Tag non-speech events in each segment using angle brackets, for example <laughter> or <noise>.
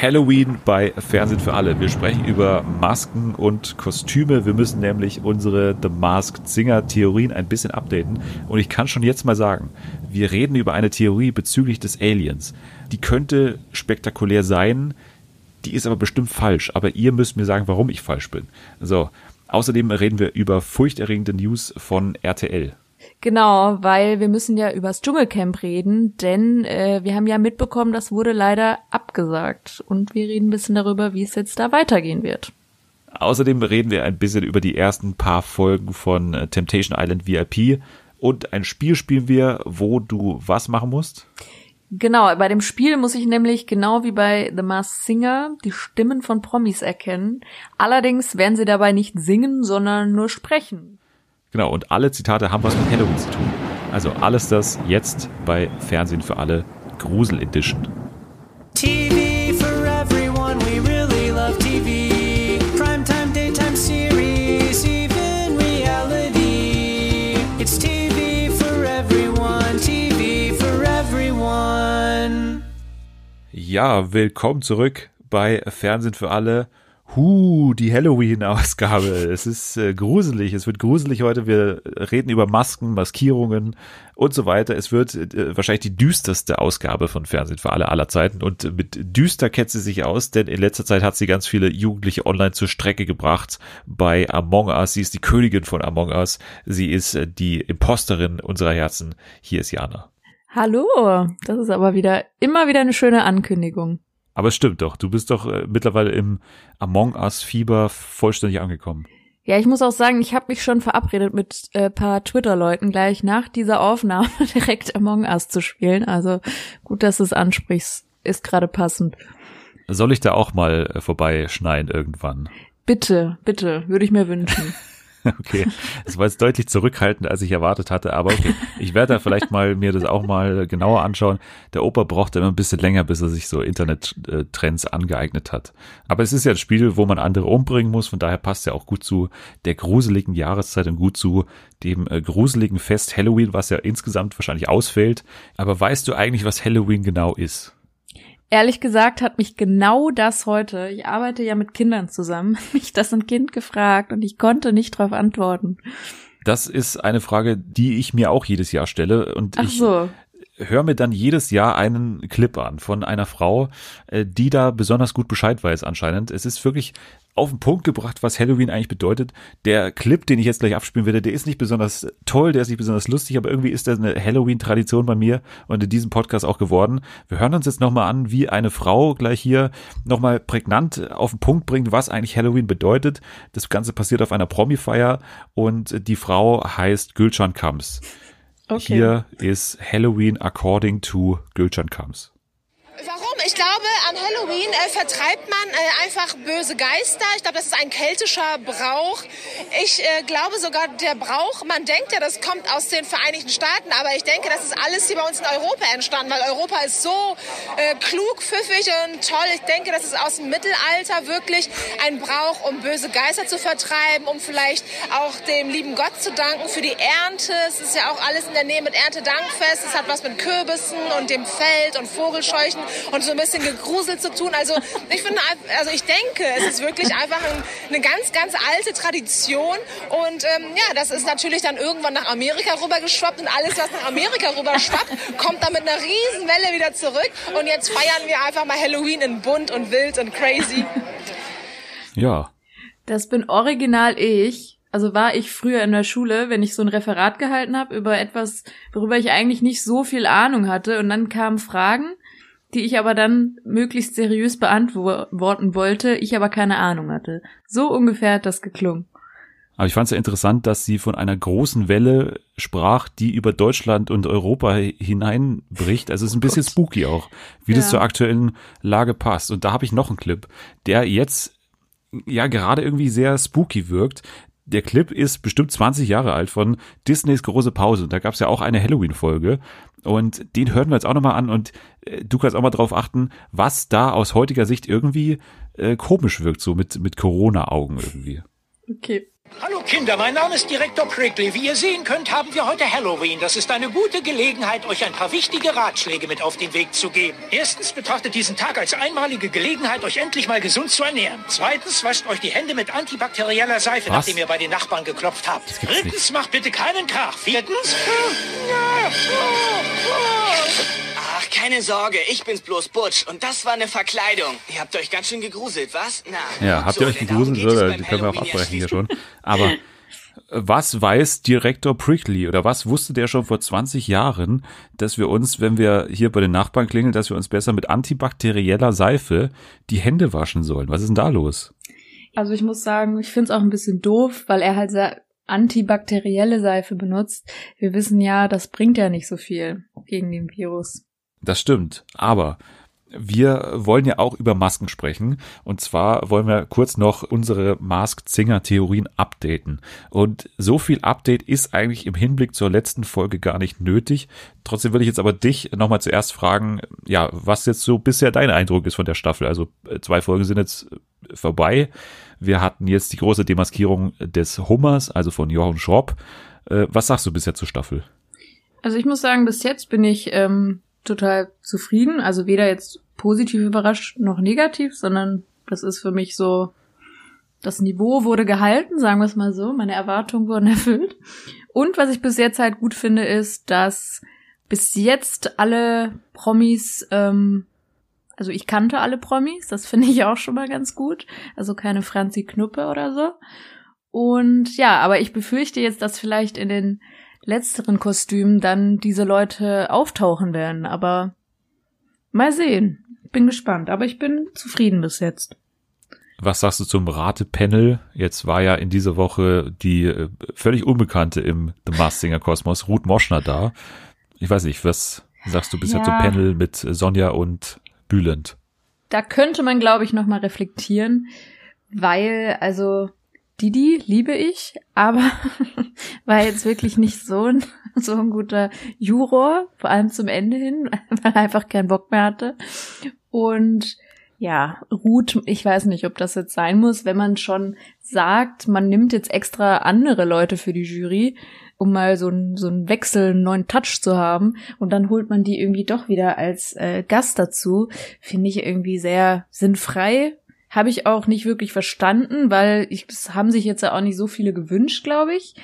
Halloween bei Fernsehen für alle. Wir sprechen über Masken und Kostüme. Wir müssen nämlich unsere The Masked Singer Theorien ein bisschen updaten. Und ich kann schon jetzt mal sagen, wir reden über eine Theorie bezüglich des Aliens. Die könnte spektakulär sein, die ist aber bestimmt falsch. Aber ihr müsst mir sagen, warum ich falsch bin. So. Außerdem reden wir über furchterregende News von RTL. Genau, weil wir müssen ja übers Dschungelcamp reden, denn äh, wir haben ja mitbekommen, das wurde leider abgesagt. Und wir reden ein bisschen darüber, wie es jetzt da weitergehen wird. Außerdem reden wir ein bisschen über die ersten paar Folgen von äh, Temptation Island VIP. Und ein Spiel spielen wir, wo du was machen musst? Genau, bei dem Spiel muss ich nämlich genau wie bei The Masked Singer die Stimmen von Promis erkennen. Allerdings werden sie dabei nicht singen, sondern nur sprechen. Genau, und alle Zitate haben was mit Halloween zu tun. Also alles das jetzt bei Fernsehen für alle Grusel Edition. TV for everyone, we really love TV. Primetime, daytime series, even reality. It's TV for everyone, TV for everyone. Ja, willkommen zurück bei Fernsehen für alle. Huh, die Halloween-Ausgabe. Es ist äh, gruselig. Es wird gruselig heute. Wir reden über Masken, Maskierungen und so weiter. Es wird äh, wahrscheinlich die düsterste Ausgabe von Fernsehen für alle aller Zeiten. Und mit düster kennt sie sich aus, denn in letzter Zeit hat sie ganz viele Jugendliche online zur Strecke gebracht bei Among Us. Sie ist die Königin von Among Us. Sie ist äh, die Imposterin unserer Herzen. Hier ist Jana. Hallo, das ist aber wieder immer wieder eine schöne Ankündigung. Aber es stimmt doch, du bist doch äh, mittlerweile im Among Us-Fieber vollständig angekommen. Ja, ich muss auch sagen, ich habe mich schon verabredet mit äh, paar Twitter-Leuten gleich nach dieser Aufnahme <laughs> direkt Among Us zu spielen. Also gut, dass du es ansprichst, ist gerade passend. Soll ich da auch mal äh, vorbeischneien irgendwann? Bitte, bitte, würde ich mir wünschen. <laughs> <laughs> Okay, das war jetzt deutlich zurückhaltend, als ich erwartet hatte, aber okay. Ich werde da vielleicht mal mir das auch mal genauer anschauen. Der Opa braucht immer ein bisschen länger, bis er sich so Internet-Trends angeeignet hat. Aber es ist ja ein Spiel, wo man andere umbringen muss, von daher passt ja auch gut zu der gruseligen Jahreszeit und gut zu dem äh, gruseligen Fest Halloween, was ja insgesamt wahrscheinlich ausfällt. Aber weißt du eigentlich, was Halloween genau ist? Ehrlich gesagt hat mich genau das heute, ich arbeite ja mit Kindern zusammen, <laughs> mich das ein Kind gefragt und ich konnte nicht darauf antworten. Das ist eine Frage, die ich mir auch jedes Jahr stelle und Ach ich so. höre mir dann jedes Jahr einen Clip an von einer Frau, äh, die da besonders gut Bescheid weiß anscheinend. Es ist wirklich auf den Punkt gebracht, was Halloween eigentlich bedeutet. Der Clip, den ich jetzt gleich abspielen werde, der ist nicht besonders toll, der ist nicht besonders lustig, aber irgendwie ist das eine Halloween-Tradition bei mir und in diesem Podcast auch geworden. Wir hören uns jetzt nochmal an, wie eine Frau gleich hier nochmal prägnant auf den Punkt bringt, was eigentlich Halloween bedeutet. Das Ganze passiert auf einer Promi-Feier und die Frau heißt Gülcan Kams. Okay. Hier ist Halloween according to Gülcan Kams. Warum? Ich glaube, an Halloween äh, vertreibt man äh, einfach böse Geister. Ich glaube, das ist ein keltischer Brauch. Ich äh, glaube sogar, der Brauch, man denkt ja, das kommt aus den Vereinigten Staaten, aber ich denke, das ist alles hier bei uns in Europa entstanden, weil Europa ist so äh, klug, pfiffig und toll. Ich denke, das ist aus dem Mittelalter wirklich ein Brauch, um böse Geister zu vertreiben, um vielleicht auch dem lieben Gott zu danken für die Ernte. Es ist ja auch alles in der Nähe mit Erntedankfest. Es hat was mit Kürbissen und dem Feld und Vogelscheuchen und so ein bisschen gegruselt zu tun. Also ich finde, also ich denke, es ist wirklich einfach ein, eine ganz, ganz alte Tradition. Und ähm, ja, das ist natürlich dann irgendwann nach Amerika rübergeschwappt und alles, was nach Amerika rüber schwappt, kommt dann mit einer Riesenwelle wieder zurück. Und jetzt feiern wir einfach mal Halloween in bunt und wild und crazy. Ja, Das bin original ich. Also war ich früher in der Schule, wenn ich so ein Referat gehalten habe über etwas, worüber ich eigentlich nicht so viel Ahnung hatte. Und dann kamen Fragen, die ich aber dann möglichst seriös beantworten wollte, ich aber keine Ahnung hatte. So ungefähr hat das geklungen. Aber ich fand es ja interessant, dass sie von einer großen Welle sprach, die über Deutschland und Europa hineinbricht. Also es ist ein bisschen spooky auch, wie das Ja. zur aktuellen Lage passt. Und da habe ich noch einen Clip, der jetzt ja gerade irgendwie sehr spooky wirkt. Der Clip ist bestimmt 20 Jahre alt von Disneys große Pause. Da gab es ja auch eine Halloween-Folge. Und den hören wir jetzt auch nochmal an und äh, du kannst auch mal drauf achten, was da aus heutiger Sicht irgendwie äh, komisch wirkt, so mit, mit Corona-Augen irgendwie. Okay. Hallo Kinder, mein Name ist Direktor Prickly. Wie ihr sehen könnt, haben wir heute Halloween. Das ist eine gute Gelegenheit, euch ein paar wichtige Ratschläge mit auf den Weg zu geben. Erstens, betrachtet diesen Tag als einmalige Gelegenheit, euch endlich mal gesund zu ernähren. Zweitens, wascht euch die Hände mit antibakterieller Seife, Was? nachdem ihr bei den Nachbarn geklopft habt. Drittens, nicht. macht bitte keinen Krach. Viertens, Ach, keine Sorge, ich bin's bloß Butch und das war eine Verkleidung. Ihr habt euch ganz schön gegruselt, was? Na, Ja, habt so, ihr euch gegruselt, beim Die können wir auch abbrechen hier schon. Aber äh, was weiß Direktor Prickly oder was wusste der schon vor 20 Jahren, dass wir uns, wenn wir hier bei den Nachbarn klingeln, dass wir uns besser mit antibakterieller Seife die Hände waschen sollen? Was ist denn da los? Also ich muss sagen, ich finde es auch ein bisschen doof, weil er halt sehr antibakterielle Seife benutzt. Wir wissen ja, das bringt ja nicht so viel gegen den Virus. Das stimmt, aber wir wollen ja auch über Masken sprechen. Und zwar wollen wir kurz noch unsere Mask-Zinger-Theorien updaten. Und so viel Update ist eigentlich im Hinblick zur letzten Folge gar nicht nötig. Trotzdem würde ich jetzt aber dich nochmal zuerst fragen, ja, was jetzt so bisher dein Eindruck ist von der Staffel. Also äh, zwei Folgen sind jetzt äh, vorbei. Wir hatten jetzt die große Demaskierung des Hummers, also von Jochen Schropp. Äh, Was sagst du bisher zur Staffel? Also ich muss sagen, bis jetzt bin ich ähm, total zufrieden. Also weder jetzt positiv überrascht noch negativ, sondern das ist für mich so, das Niveau wurde gehalten, sagen wir es mal so. Meine Erwartungen wurden <laughs> erfüllt. Und was ich bis jetzt halt gut finde, ist, dass bis jetzt alle Promis, ähm, also ich kannte alle Promis, das finde ich auch schon mal ganz gut. Also keine Franzi Knuppe oder so. Und ja, aber ich befürchte jetzt, dass vielleicht in den letzteren Kostümen dann diese Leute auftauchen werden. Aber mal sehen. Bin gespannt. Aber ich bin zufrieden bis jetzt. Was sagst du zum Ratepanel? Jetzt war ja in dieser Woche die äh, völlig Unbekannte im The Masked Singer Kosmos, Ruth Moschner da. Ich weiß nicht, was sagst du bisher Ja. zum Panel mit Sonja und Bülent? Da könnte man, glaube ich, noch mal reflektieren, weil, also, Didi liebe ich, aber <laughs> war jetzt wirklich nicht so ein, <laughs> so ein guter Juror, vor allem zum Ende hin, <laughs> weil er einfach keinen Bock mehr hatte. Und ja, Ruth, ich weiß nicht, ob das jetzt sein muss, wenn man schon sagt, man nimmt jetzt extra andere Leute für die Jury, um mal so einen so einen Wechsel, einen neuen Touch zu haben, und dann holt man die irgendwie doch wieder als äh, Gast dazu, finde ich irgendwie sehr sinnfrei. Habe ich auch nicht wirklich verstanden, weil ich, es haben sich jetzt ja auch nicht so viele gewünscht, glaube ich.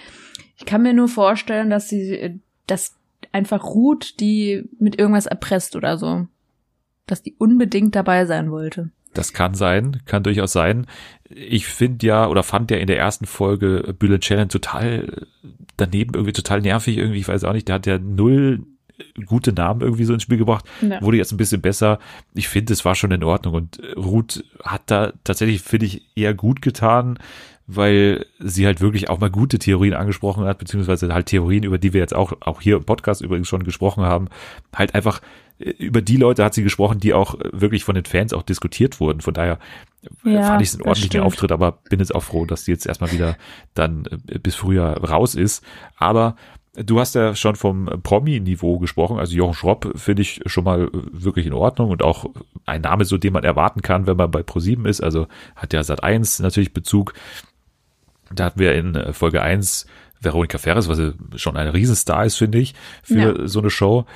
Ich kann mir nur vorstellen, dass sie, äh, dass einfach Ruth die mit irgendwas erpresst oder so. Dass die unbedingt dabei sein wollte. Das kann sein, kann durchaus sein. Ich finde ja oder fand ja in der ersten Folge Bülent Ceylan total daneben, irgendwie total nervig, irgendwie, ich weiß auch nicht, der hat ja null gute Namen irgendwie so ins Spiel gebracht. Ja. Wurde jetzt ein bisschen besser. Ich finde, es war schon in Ordnung und Ruth hat da tatsächlich, finde ich, eher gut getan, weil sie halt wirklich auch mal gute Theorien angesprochen hat, beziehungsweise halt Theorien, über die wir jetzt auch, auch hier im Podcast übrigens schon gesprochen haben, halt einfach äh, über die Leute hat sie gesprochen, die auch äh, wirklich von den Fans auch diskutiert wurden. Von daher äh, Ja, fand ich es einen ordentlichen stimmt. Auftritt, aber bin jetzt auch froh, dass die jetzt erstmal wieder dann bis Frühjahr raus ist. Aber du hast ja schon vom Promi-Niveau gesprochen. Also Jochen Schropp finde ich schon mal äh, wirklich in Ordnung und auch ein Name, so den man erwarten kann, wenn man bei ProSieben ist. Also hat ja Sat 1 natürlich Bezug. Da hatten wir in äh, Folge 1 Veronika Ferres, was schon ein Riesenstar ist, finde ich, für Ja. so eine Show.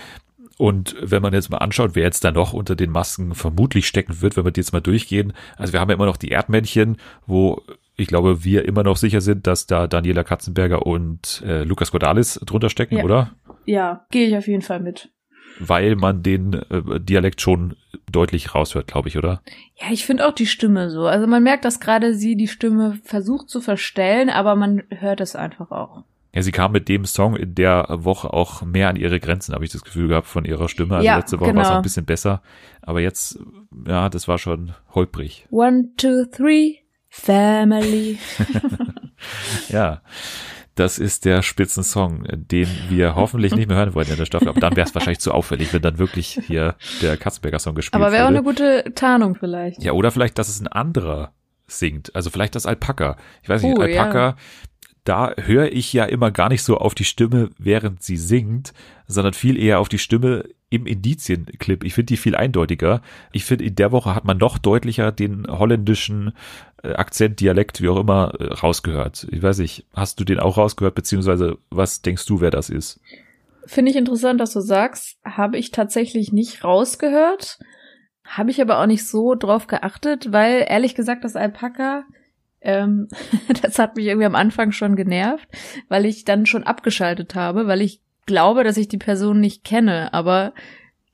Und wenn man jetzt mal anschaut, wer jetzt da noch unter den Masken vermutlich stecken wird, wenn wir die jetzt mal durchgehen. Also wir haben ja immer noch die Erdmännchen, wo ich glaube, wir immer noch sicher sind, dass da Daniela Katzenberger und äh, Lukas Cordalis drunter stecken, Ja. oder? Ja, gehe ich auf jeden Fall mit. Weil man den äh, Dialekt schon deutlich raushört, glaube ich, oder? Ja, ich finde auch die Stimme so. Also man merkt, dass gerade sie die Stimme versucht zu verstellen, aber man hört es einfach auch. Ja, sie kam mit dem Song in der Woche auch mehr an ihre Grenzen, habe ich das Gefühl gehabt, von ihrer Stimme. Also Ja, letzte Woche war es genau. noch ein bisschen besser. Aber jetzt, ja, das war schon holprig. One, two, three, family. <laughs> Ja, das ist der Spitzensong, den wir hoffentlich nicht mehr hören wollen in der Staffel. Aber dann wäre es wahrscheinlich zu auffällig, wenn dann wirklich hier der Katzenberger-Song gespielt aber wäre auch eine gute Tarnung vielleicht. Ja, oder vielleicht, dass es ein anderer singt. Also vielleicht das Alpaka. Ich weiß nicht, Oh, Alpaka, da höre ich ja immer gar nicht so auf die Stimme, während sie singt, sondern viel eher auf die Stimme im Indizienclip. Ich finde die viel eindeutiger. Ich finde, in der Woche hat man noch deutlicher den holländischen äh, Akzent, Dialekt, wie auch immer, äh, rausgehört. Ich weiß nicht, hast du den auch rausgehört, beziehungsweise was denkst du, wer das ist? Finde ich interessant, dass du sagst, habe ich tatsächlich nicht rausgehört. Habe ich aber auch nicht so drauf geachtet, weil ehrlich gesagt das Alpaka, ähm, <laughs> das hat mich irgendwie am Anfang schon genervt, weil ich dann schon abgeschaltet habe, weil ich glaube, dass ich die Person nicht kenne, aber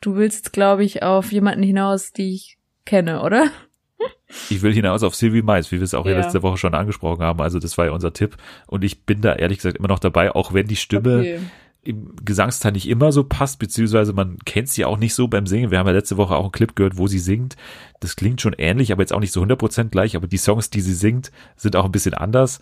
du willst, glaube ich, auf jemanden hinaus, die ich kenne, oder? Ich will hinaus auf Sylvie Mais, wie wir es auch ja. letzte Woche schon angesprochen haben. Also das war ja unser Tipp. Und ich bin da ehrlich gesagt immer noch dabei, auch wenn die Stimme okay. im Gesangsteil nicht immer so passt, beziehungsweise man kennt sie auch nicht so beim Singen. Wir haben ja letzte Woche auch einen Clip gehört, wo sie singt. Das klingt schon ähnlich, aber jetzt auch nicht so 100% gleich. Aber die Songs, die sie singt, sind auch ein bisschen anders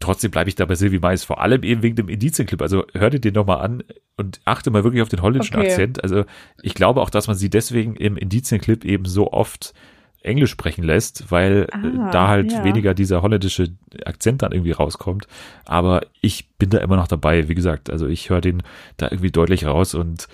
trotzdem bleibe ich da bei Sylvie Mais, vor allem eben wegen dem Indizienclip. Also hör dir den nochmal an und achte mal wirklich auf den holländischen okay. Akzent. Also ich glaube auch, dass man sie deswegen im Indizienclip eben so oft Englisch sprechen lässt, weil äh, ah, da halt ja. weniger dieser holländische Akzent dann irgendwie rauskommt. Aber ich bin da immer noch dabei, wie gesagt. Also ich höre den da irgendwie deutlich raus und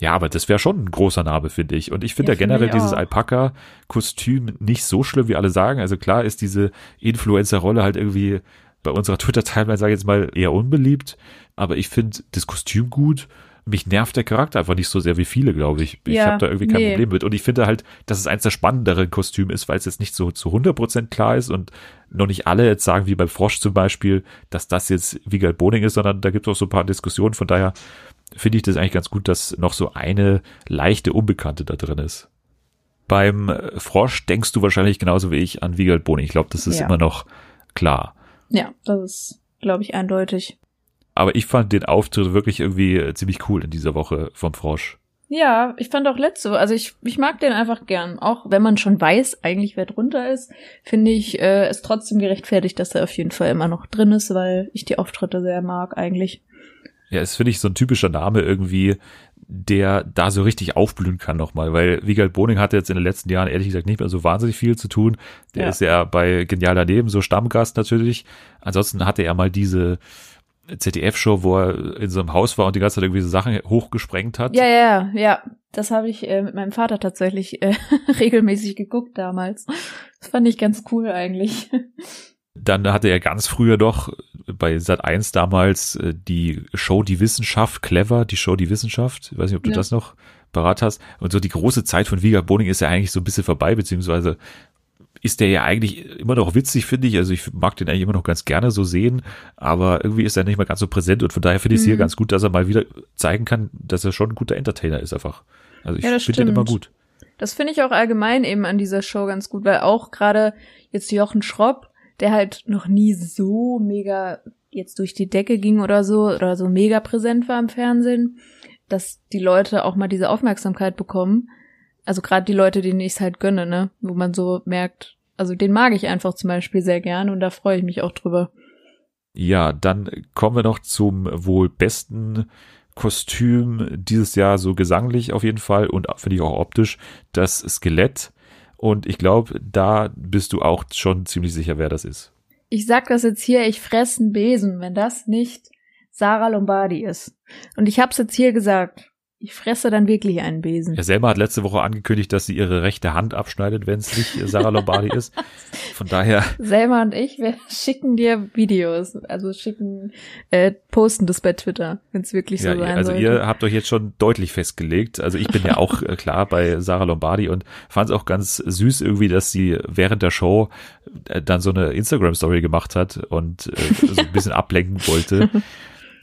ja, aber das wäre schon ein großer Name, finde ich. Und ich finde ja, ja generell dieses Alpaka-Kostüm nicht so schlimm, wie alle sagen. Also klar ist diese Influencer-Rolle halt irgendwie bei unserer Twitter-Timeline, sage ich jetzt mal, eher unbeliebt. Aber ich finde das Kostüm gut. Mich nervt der Charakter einfach nicht so sehr wie viele, glaube ich. Ich ja, habe da irgendwie kein nee. Problem mit. Und ich finde halt, dass es eins der spannenderen Kostüme ist, weil es jetzt nicht so zu 100% klar ist und noch nicht alle jetzt sagen, wie beim Frosch zum Beispiel, dass das jetzt Wiegald Boning ist, sondern da gibt es auch so ein paar Diskussionen. Von daher finde ich das eigentlich ganz gut, dass noch so eine leichte Unbekannte da drin ist. Beim Frosch denkst du wahrscheinlich genauso wie ich an Wiegald Boning. Ich glaube, das ist ja. immer noch klar. Ja, das ist, glaube ich, eindeutig. Aber ich fand den Auftritt wirklich irgendwie ziemlich cool in dieser Woche vom Frosch. Ja, ich fand auch letzte, also ich, ich mag den einfach gern. Auch wenn man schon weiß, eigentlich wer drunter ist, finde ich äh, es trotzdem gerechtfertigt, dass er auf jeden Fall immer noch drin ist, weil ich die Auftritte sehr mag eigentlich. Ja, ist, finde ich, so ein typischer Name irgendwie, der da so richtig aufblühen kann nochmal, weil Wiegald Boning hatte jetzt in den letzten Jahren ehrlich gesagt nicht mehr so wahnsinnig viel zu tun. Der ja. ist ja bei Genial daneben so Stammgast natürlich. Ansonsten hatte er mal diese ZDF-Show, wo er in so einem Haus war und die ganze Zeit irgendwie so Sachen hochgesprengt hat. Ja, ja, ja. Das habe ich äh, mit meinem Vater tatsächlich äh, <laughs> regelmäßig geguckt damals. Das fand ich ganz cool eigentlich. <laughs> Dann hatte er ganz früher doch bei Sat 1 damals äh, die Show Die Wissenschaft, Clever, die Show Die Wissenschaft. Ich weiß nicht, ob du ja. das noch parat hast. Und so die große Zeit von Viga Boning ist ja eigentlich so ein bisschen vorbei, beziehungsweise ist der ja eigentlich immer noch witzig, finde ich. Also ich mag den eigentlich immer noch ganz gerne so sehen, aber irgendwie ist er nicht mehr ganz so präsent und von daher finde ich es mhm. hier ganz gut, dass er mal wieder zeigen kann, dass er schon ein guter Entertainer ist einfach. Also ich ja, finde den immer gut. Das finde ich auch allgemein eben an dieser Show ganz gut, weil auch gerade jetzt Jochen Schropp der halt noch nie so mega jetzt durch die Decke ging oder so oder so mega präsent war im Fernsehen, dass die Leute auch mal diese Aufmerksamkeit bekommen. Also gerade die Leute, denen ich es halt gönne, ne, wo man so merkt, also den mag ich einfach zum Beispiel sehr gern und da freue ich mich auch drüber. Ja, dann kommen wir noch zum wohl besten Kostüm dieses Jahr, so gesanglich auf jeden Fall und finde ich auch optisch, das Skelett und ich glaube, da bist du auch schon ziemlich sicher, wer das ist. Ich sag das jetzt hier, ich fress einen Besen, wenn das nicht Sarah Lombardi ist. Und ich hab's jetzt hier gesagt. Ich fresse dann wirklich einen Besen. Ja, Selma hat letzte Woche angekündigt, dass sie ihre rechte Hand abschneidet, wenn es nicht Sarah Lombardi ist. Von daher. <laughs> Selma und ich, wir schicken dir Videos. Also schicken, äh, posten das bei Twitter, wenn es wirklich so ja, sein Also sollte. ihr habt euch jetzt schon deutlich festgelegt. Also ich bin ja auch äh, klar bei Sarah Lombardi und fand es auch ganz süß irgendwie, dass sie während der Show äh, dann so eine Instagram-Story gemacht hat und äh, so ein bisschen ablenken wollte. <laughs>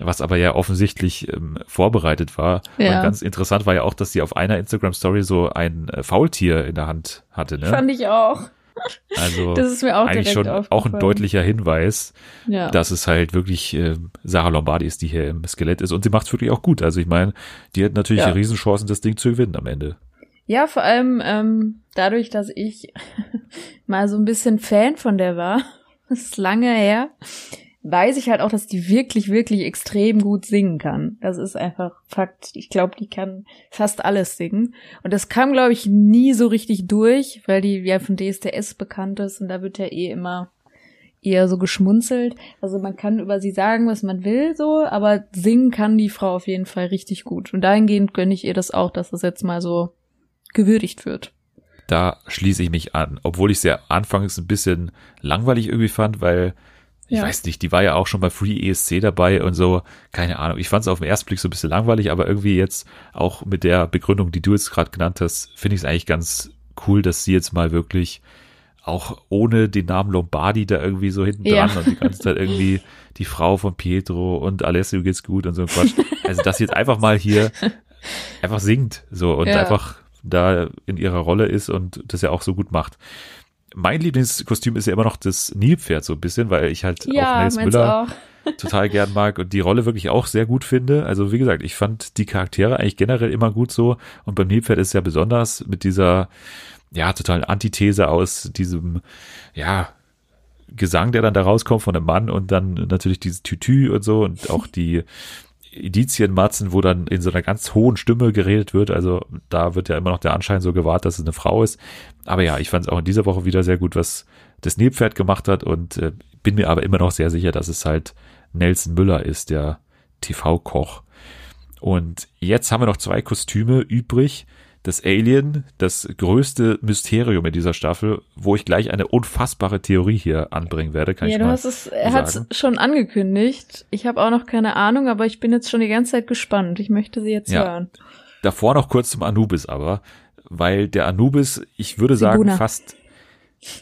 was aber ja offensichtlich ähm, vorbereitet war. Ja. Und ganz interessant war ja auch, dass sie auf einer Instagram-Story so ein äh, Faultier in der Hand hatte. Ne? Fand ich auch. Also das ist mir auch eigentlich schon auch ein deutlicher Hinweis, ja. dass es halt wirklich äh, Sarah Lombardi ist, die hier im Skelett ist. Und sie macht es wirklich auch gut. Also ich meine, die hat natürlich ja. Riesenchancen, das Ding zu gewinnen am Ende. Ja, vor allem ähm, dadurch, dass ich <laughs> mal so ein bisschen Fan von der war. Das <laughs> ist lange her weiß ich halt auch, dass die wirklich, wirklich extrem gut singen kann. Das ist einfach Fakt. Ich glaube, die kann fast alles singen. Und das kam, glaube ich, nie so richtig durch, weil die ja von DSDS bekannt ist und da wird ja eh immer eher so geschmunzelt. Also man kann über sie sagen, was man will, so, aber singen kann die Frau auf jeden Fall richtig gut. Und dahingehend gönne ich ihr das auch, dass das jetzt mal so gewürdigt wird. Da schließe ich mich an, obwohl ich sie anfangs ein bisschen langweilig irgendwie fand, weil ich ja. weiß nicht, die war ja auch schon bei Free ESC dabei und so, keine Ahnung. Ich fand es auf den ersten Blick so ein bisschen langweilig, aber irgendwie jetzt auch mit der Begründung, die du jetzt gerade genannt hast, finde ich es eigentlich ganz cool, dass sie jetzt mal wirklich auch ohne den Namen Lombardi da irgendwie so hinten dran ja. und die ganze Zeit irgendwie die Frau von Pietro und Alessio geht's gut und so ein Quatsch. Also, dass sie jetzt einfach mal hier einfach singt so und ja. einfach da in ihrer Rolle ist und das ja auch so gut macht. Mein Lieblingskostüm ist ja immer noch das Nilpferd so ein bisschen, weil ich halt ja, auch Nels Müller auch. <laughs> total gern mag und die Rolle wirklich auch sehr gut finde. Also wie gesagt, ich fand die Charaktere eigentlich generell immer gut so und beim Nilpferd ist ja besonders mit dieser ja, total Antithese aus diesem, ja, Gesang, der dann da rauskommt von einem Mann und dann natürlich dieses Tütü und so und auch die Edizienmatzen, wo dann in so einer ganz hohen Stimme geredet wird. Also da wird ja immer noch der Anschein so gewahrt, dass es eine Frau ist. Aber ja, ich fand es auch in dieser Woche wieder sehr gut, was das Nebpferd gemacht hat und äh, bin mir aber immer noch sehr sicher, dass es halt Nelson Müller ist, der TV-Koch. Und jetzt haben wir noch zwei Kostüme übrig das Alien, das größte Mysterium in dieser Staffel, wo ich gleich eine unfassbare Theorie hier anbringen werde. Kann ja, ich du hast es, er hat es schon angekündigt. Ich habe auch noch keine Ahnung, aber ich bin jetzt schon die ganze Zeit gespannt. Ich möchte sie jetzt ja. hören. Davor noch kurz zum Anubis aber, weil der Anubis, ich würde sagen, Sibuna. fast <laughs>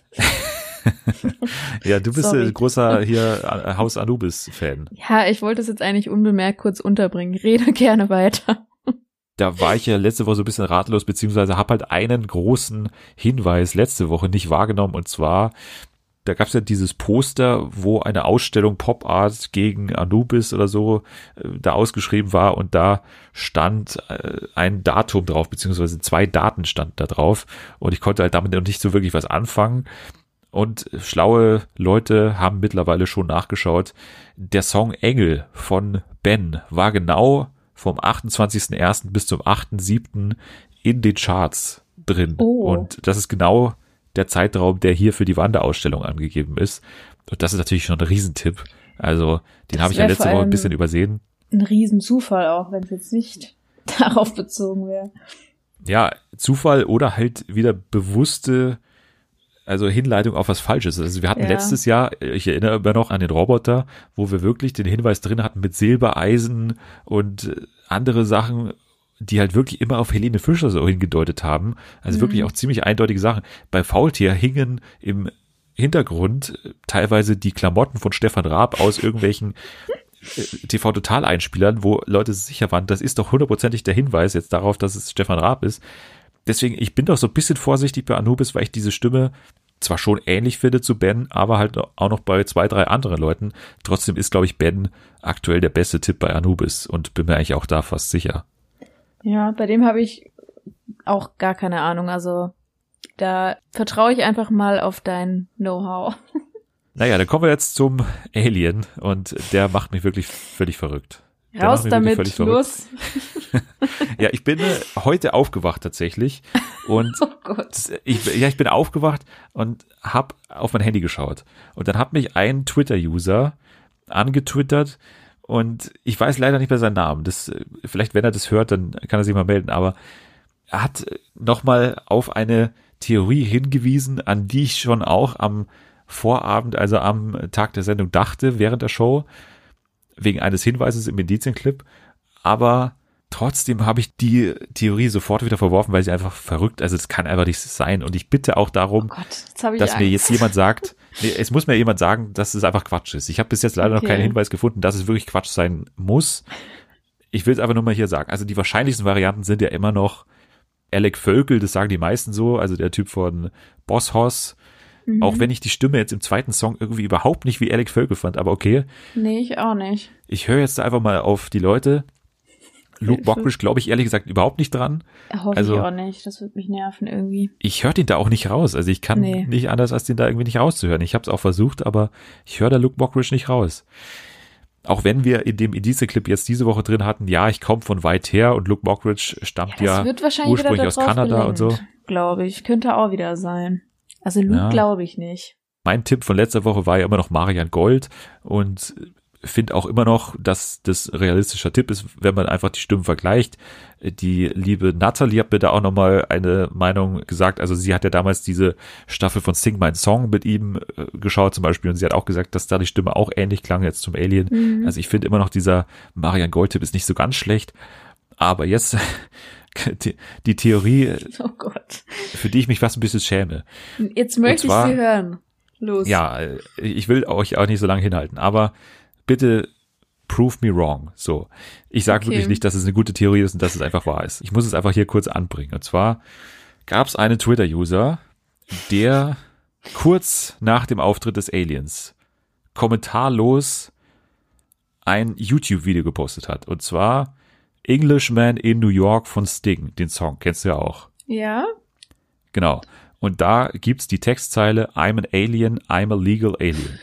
ja, du bist ein großer hier Haus Anubis-Fan. Ja, ich wollte es jetzt eigentlich unbemerkt kurz unterbringen. Rede <laughs> gerne weiter da war ich ja letzte Woche so ein bisschen ratlos, beziehungsweise habe halt einen großen Hinweis letzte Woche nicht wahrgenommen und zwar, da gab es ja dieses Poster, wo eine Ausstellung Pop Art gegen Anubis oder so äh, da ausgeschrieben war und da stand äh, ein Datum drauf, beziehungsweise zwei Daten standen da drauf und ich konnte halt damit noch nicht so wirklich was anfangen. Und schlaue Leute haben mittlerweile schon nachgeschaut. Der Song Engel von Ben war genau vom 28.01. bis zum 8.07. in den Charts drin. Oh. Und das ist genau der Zeitraum, der hier für die Wanderausstellung angegeben ist. Und das ist natürlich schon ein Riesentipp. Also, den habe ich ja letzte Woche ein bisschen übersehen. Ein Riesenzufall auch, wenn es jetzt nicht <laughs> darauf bezogen wäre. Ja, Zufall oder halt wieder bewusste also Hinleitung auf was Falsches. Also wir hatten ja. letztes Jahr, ich erinnere immer noch an den Roboter, wo wir wirklich den Hinweis drin hatten mit Silbereisen und andere Sachen, die halt wirklich immer auf Helene Fischer so hingedeutet haben. Also mhm. wirklich auch ziemlich eindeutige Sachen. Bei Faultier hingen im Hintergrund teilweise die Klamotten von Stefan Raab aus irgendwelchen äh, TV-Total-Einspielern, wo Leute sicher waren, das ist doch hundertprozentig der Hinweis jetzt darauf, dass es Stefan Raab ist. Deswegen, ich bin doch so ein bisschen vorsichtig bei Anubis, weil ich diese Stimme zwar schon ähnlich finde zu Ben, aber halt auch noch bei zwei, drei anderen Leuten. Trotzdem ist, glaube ich, Ben aktuell der beste Tipp bei Anubis und bin mir eigentlich auch da fast sicher. Ja, bei dem habe ich auch gar keine Ahnung. Also da vertraue ich einfach mal auf dein Know-how. <laughs> Naja, dann kommen wir jetzt zum Alien und der macht mich wirklich völlig verrückt. Raus damit, los. <laughs> ja, ich bin äh, heute aufgewacht tatsächlich und <laughs> oh Gott. Ich, ja, ich bin aufgewacht und habe auf mein Handy geschaut und dann hat mich ein Twitter-User angetwittert und ich weiß leider nicht mehr seinen Namen. Das, äh, vielleicht, wenn er das hört, dann kann er sich mal melden. Aber er hat nochmal auf eine Theorie hingewiesen, an die ich schon auch am Vorabend, also am Tag der Sendung dachte, während der Show wegen eines Hinweises im Indizienclip, aber trotzdem habe ich die Theorie sofort wieder verworfen, weil sie einfach verrückt, also das kann einfach nicht sein und ich bitte auch darum, oh Gott, dass Angst. mir jetzt jemand sagt, <laughs> nee, es muss mir jemand sagen, dass es einfach Quatsch ist. Ich habe bis jetzt leider okay. noch keinen Hinweis gefunden, dass es wirklich Quatsch sein muss. Ich will es einfach nur mal hier sagen. Also die wahrscheinlichsten Varianten sind ja immer noch Alec Völkel, das sagen die meisten so, also der Typ von Boss Hoss, Mhm. Auch wenn ich die Stimme jetzt im zweiten Song irgendwie überhaupt nicht wie Alec Völkel fand, aber okay. Nee, ich auch nicht. Ich höre jetzt einfach mal auf die Leute. Luke <laughs> Bockwisch glaube ich ehrlich gesagt überhaupt nicht dran. Hoffe also, ich auch nicht. Das wird mich nerven irgendwie. Ich höre den da auch nicht raus. Also ich kann nee. nicht anders, als den da irgendwie nicht rauszuhören. Ich habe es auch versucht, aber ich höre da Luke Bockwisch nicht raus. Auch wenn wir in dem Indice-Clip jetzt diese Woche drin hatten, ja, ich komme von weit her und Luke Mockridge stammt ja, ja ursprünglich aus Kanada gelenkt, und so. Glaube ich. Könnte auch wieder sein. Also Luke ja. glaube ich nicht. mein Tipp von letzter Woche war ja immer noch Marian Gold und finde auch immer noch, dass das realistischer Tipp ist, wenn man einfach die Stimmen vergleicht. Die liebe Natalie hat mir da auch nochmal eine Meinung gesagt. Also sie hat ja damals diese Staffel von Sing My Song mit ihm äh, geschaut zum Beispiel und sie hat auch gesagt, dass da die Stimme auch ähnlich klang jetzt zum Alien. Mhm. Also ich finde immer noch dieser Marian Gold-Tipp ist nicht so ganz schlecht. Aber jetzt <laughs> die, die Theorie, <laughs> oh für die ich mich fast ein bisschen schäme. Jetzt möchte zwar, ich sie hören. Los. Ja, ich will euch auch nicht so lange hinhalten, aber bitte prove me wrong. So. Ich sage okay. wirklich nicht, dass es eine gute Theorie ist und dass es einfach wahr ist. Ich muss es einfach hier kurz anbringen. Und zwar gab es einen Twitter-User, der kurz nach dem Auftritt des Aliens kommentarlos ein YouTube-Video gepostet hat. Und zwar Englishman in New York von Sting. Den Song kennst du ja auch. Ja. Genau. Und da gibt's die Textzeile I'm an alien, I'm a legal alien.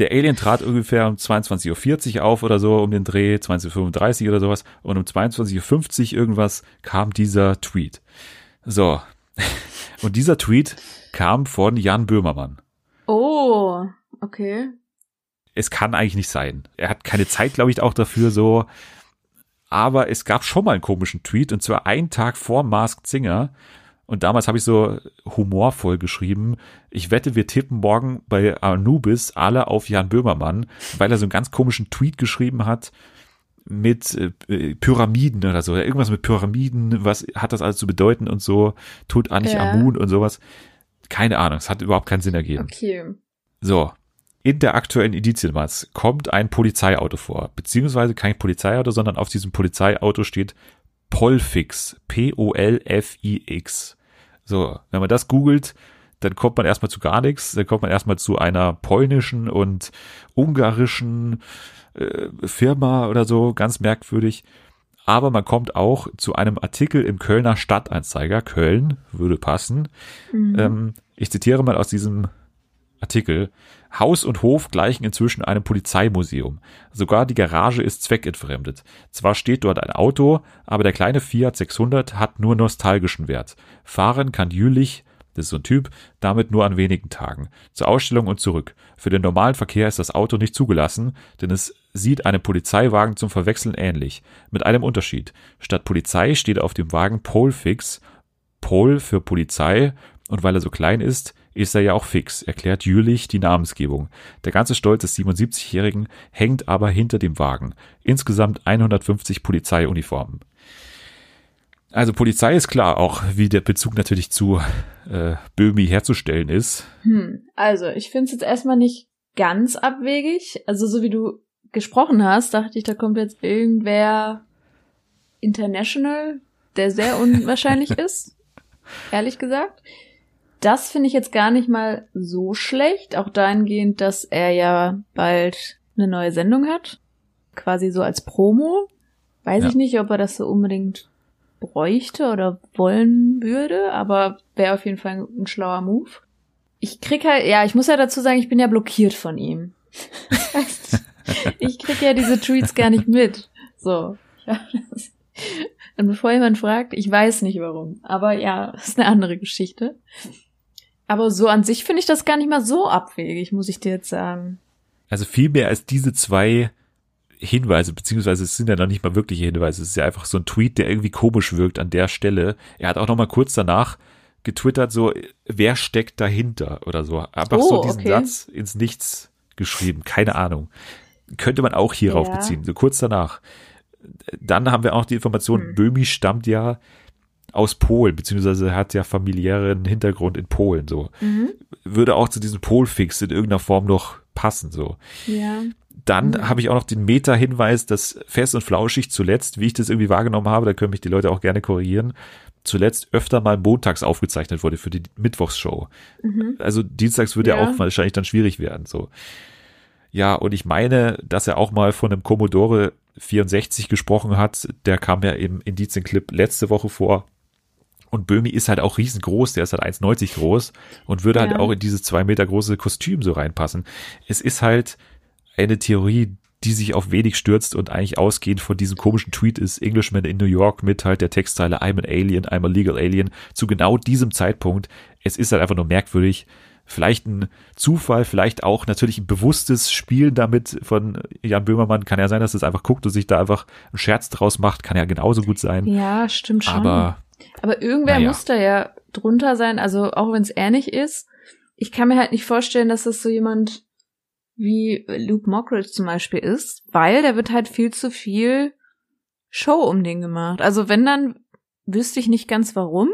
Der Alien trat ungefähr um 22.40 Uhr auf oder so, um den Dreh, 20.35 Uhr oder sowas. Und um 22.50 Uhr irgendwas kam dieser Tweet. So. <laughs> Und dieser Tweet kam von Jan Böhmermann. Oh, okay. Es kann eigentlich nicht sein. Er hat keine Zeit, glaube ich, auch dafür so. Aber es gab schon mal einen komischen Tweet und zwar einen Tag vor Masked Singer und damals habe ich so humorvoll geschrieben, ich wette, wir tippen morgen bei Anubis alle auf Jan Böhmermann, weil er so einen ganz komischen Tweet geschrieben hat mit äh, Pyramiden oder so. Irgendwas mit Pyramiden, was hat das alles zu bedeuten und so, tut Anich ja. Amun und sowas. Keine Ahnung, es hat überhaupt keinen Sinn ergeben. Okay. So, in der aktuellen Indizienmatz kommt ein Polizeiauto vor, beziehungsweise kein Polizeiauto, sondern auf diesem Polizeiauto steht Polfix, P-O-L-F-I-X. So, wenn man das googelt, dann kommt man erstmal zu gar nichts, dann kommt man erstmal zu einer polnischen und ungarischen äh, Firma oder so, ganz merkwürdig. Aber man kommt auch zu einem Artikel im Kölner Stadtanzeiger, Köln würde passen. Mhm. Ähm, ich zitiere mal aus diesem Artikel. Haus und Hof gleichen inzwischen einem Polizeimuseum. Sogar die Garage ist zweckentfremdet. Zwar steht dort ein Auto, aber der kleine Fiat 600 hat nur nostalgischen Wert. Fahren kann Jülich, das ist so ein Typ, damit nur an wenigen Tagen. Zur Ausstellung und zurück. Für den normalen Verkehr ist das Auto nicht zugelassen, denn es sieht einem Polizeiwagen zum Verwechseln ähnlich. Mit einem Unterschied. Statt Polizei steht auf dem Wagen Polfix, Pol für Polizei, und weil er so klein ist, ist er ja auch fix, erklärt Jülich die Namensgebung. Der ganze Stolz des 77-Jährigen hängt aber hinter dem Wagen. Insgesamt 150 Polizeiuniformen. Also Polizei ist klar, auch wie der Bezug natürlich zu äh, Böhmi herzustellen ist. Hm, also ich finde es jetzt erstmal nicht ganz abwegig. Also so wie du gesprochen hast, dachte ich, da kommt jetzt irgendwer international, der sehr unwahrscheinlich <laughs> ist. Ehrlich gesagt. Das finde ich jetzt gar nicht mal so schlecht, auch dahingehend, dass er ja bald eine neue Sendung hat. Quasi so als Promo. Weiß ja. ich nicht, ob er das so unbedingt bräuchte oder wollen würde, aber wäre auf jeden Fall ein schlauer Move. Ich krieg halt, ja, ich muss ja dazu sagen, ich bin ja blockiert von ihm. ich krieg ja diese Tweets gar nicht mit. So. Und bevor jemand fragt, ich weiß nicht warum. Aber ja, ist eine andere Geschichte. Aber so an sich finde ich das gar nicht mal so abwegig, muss ich dir jetzt sagen. Also viel mehr als diese zwei Hinweise, beziehungsweise es sind ja noch nicht mal wirkliche Hinweise, es ist ja einfach so ein Tweet, der irgendwie komisch wirkt an der Stelle. Er hat auch noch mal kurz danach getwittert, so, wer steckt dahinter oder so. Einfach oh, so diesen okay. Satz ins Nichts geschrieben, keine Ahnung. Könnte man auch hierauf ja. beziehen, so kurz danach. Dann haben wir auch die Information, hm. Böhmi stammt ja aus Polen, beziehungsweise hat ja familiären Hintergrund in Polen, so. Mhm. Würde auch zu diesem Polfix in irgendeiner Form noch passen, so. Ja. Dann mhm. habe ich auch noch den Meta-Hinweis, dass Fest und Flauschig zuletzt, wie ich das irgendwie wahrgenommen habe, da können mich die Leute auch gerne korrigieren, zuletzt öfter mal montags aufgezeichnet wurde für die Mittwochsshow. Mhm. Also dienstags würde ja. ja auch wahrscheinlich dann schwierig werden, so. Ja, und ich meine, dass er auch mal von einem Commodore 64 gesprochen hat. Der kam ja im Indizienclip letzte Woche vor. Und Böhmi ist halt auch riesengroß, der ist halt 1,90 groß und würde halt ja. halt auch in dieses zwei Meter große Kostüm so reinpassen. Es ist halt eine Theorie, die sich auf wenig stürzt und eigentlich ausgehend von diesem komischen Tweet ist, Englishman in New York mit halt der Textzeile I'm an Alien, I'm a legal alien, zu genau diesem Zeitpunkt. Es ist halt einfach nur merkwürdig, vielleicht ein Zufall, vielleicht auch natürlich ein bewusstes Spielen damit von Jan Böhmermann. Kann ja sein, dass es einfach guckt und sich da einfach einen Scherz draus macht. Kann ja genauso gut sein. Ja, stimmt schon. Aber, Aber irgendwer Naja. muss da ja drunter sein, also auch wenn es er nicht ist. Ich kann mir halt nicht vorstellen, dass das so jemand wie Luke Mockridge zum Beispiel ist, weil da wird halt viel zu viel Show um den gemacht. Also wenn dann wüsste ich nicht ganz warum.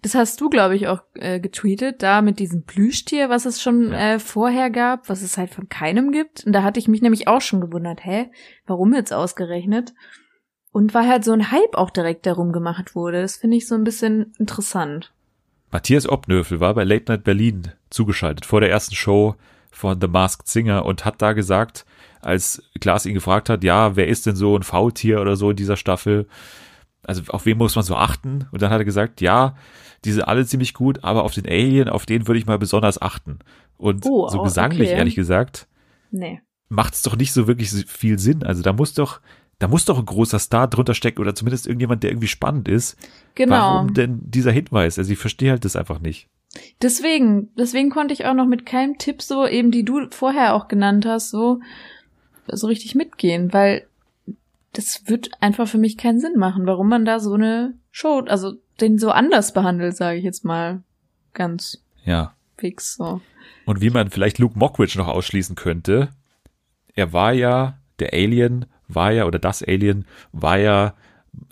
Das hast du, glaube ich, auch äh, getweetet, da mit diesem Plüschtier, was es schon äh, vorher gab, was es halt von keinem gibt. Und da hatte ich mich nämlich auch schon gewundert, hä, warum jetzt ausgerechnet? Und weil halt so ein Hype auch direkt darum gemacht wurde. Das finde ich so ein bisschen interessant. Matthias Obnöfel war bei Late Night Berlin zugeschaltet vor der ersten Show von The Masked Singer und hat da gesagt, als Klaas ihn gefragt hat, ja, wer ist denn so ein Faultier oder so in dieser Staffel? Also auf wen muss man so achten? Und dann hat er gesagt, ja, die sind alle ziemlich gut, aber auf den Alien, auf den würde ich mal besonders achten. Und Oh, so gesanglich, okay. ehrlich gesagt, Nee. macht es doch nicht so wirklich viel Sinn. Also da muss doch, da muss doch ein großer Star drunter stecken oder zumindest irgendjemand, der irgendwie spannend ist. Genau. Warum denn dieser Hinweis? Also ich verstehe halt das einfach nicht. Deswegen, deswegen konnte ich auch noch mit keinem Tipp so, eben die du vorher auch genannt hast, so, so richtig mitgehen, weil das wird einfach für mich keinen Sinn machen, warum man da so eine Show, also den so anders behandelt, sage ich jetzt mal ganz Ja. fix so. Und wie man vielleicht Luke Mockridge noch ausschließen könnte, er war ja, der Alien war ja, oder das Alien war ja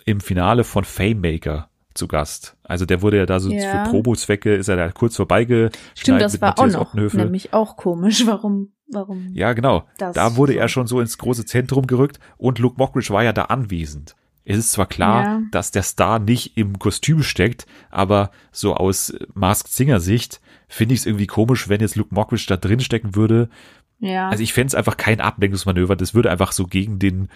im Finale von Fame Maker zu Gast. Also der wurde ja da so Ja. für Promo-Zwecke, ist er da kurz vorbeigeschneit Stimmt, das war auch Matthias noch Oppenhövel. nämlich auch komisch, <laughs> warum, warum? Ja, genau. Da wurde er schon so ins große Zentrum gerückt und Luke Mockridge war ja da anwesend. Es ist zwar klar, Ja. dass der Star nicht im Kostüm steckt, aber so aus Masked Singer Sicht finde ich es irgendwie komisch, wenn jetzt Luke Mockridge da drin stecken würde. Ja. Also ich fände es einfach kein Ablenkungsmanöver. Das würde einfach so gegen den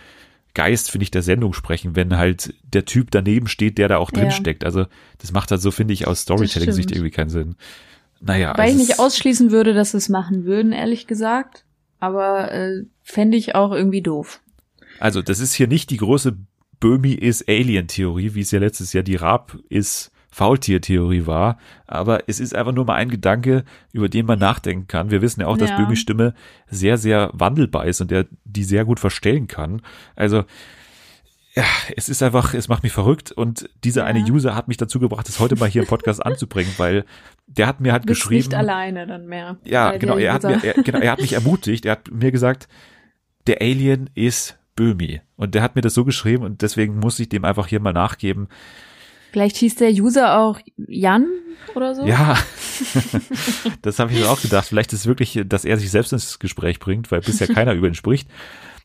Geist, finde ich, der Sendung sprechen, wenn halt der Typ daneben steht, der da auch drin Ja. steckt. Also das macht halt so, finde ich, aus Storytelling-Sicht irgendwie keinen Sinn. Naja, Weil ich es nicht ausschließen würde, dass sie es machen würden, ehrlich gesagt. Aber äh, fände ich auch irgendwie doof. Also, das ist hier nicht die große Böhmi ist Alien-Theorie, wie es ja letztes Jahr die Raab ist Faultier-Theorie war. Aber es ist einfach nur mal ein Gedanke, über den man nachdenken kann. Wir wissen ja auch, dass Ja. Böhmis Stimme sehr, sehr wandelbar ist und der die sehr gut verstellen kann. Also, ja, es ist einfach, es macht mich verrückt und dieser eine User hat mich dazu gebracht, das heute mal hier im Podcast <laughs> anzubringen, weil der hat mir halt Bist geschrieben. nicht alleine dann mehr. Ja, genau. Er hat, mir, er, genau. er hat mich ermutigt. Er hat mir gesagt, der Alien ist Böhmi. Und der hat mir das so geschrieben und deswegen muss ich dem einfach hier mal nachgeben. Vielleicht hieß der User auch Jan oder so. Ja, <laughs> das habe ich mir auch gedacht. Vielleicht ist es wirklich, dass er sich selbst ins Gespräch bringt, weil bisher <laughs> keiner über ihn spricht.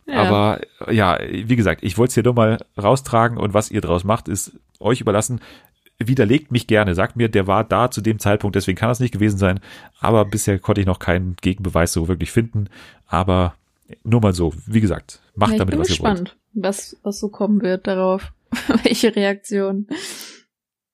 Ja. Aber ja, wie gesagt, ich wollte es hier nur mal raustragen und was ihr draus macht, ist euch überlassen. Widerlegt mich gerne, sagt mir, der war da zu dem Zeitpunkt, deswegen kann das nicht gewesen sein. Aber bisher konnte ich noch keinen Gegenbeweis so wirklich finden. Aber nur mal so, wie gesagt, macht Ja, ich damit, bin was ihr wollt. gespannt, was, was so kommen wird darauf. <laughs> Welche Reaktion.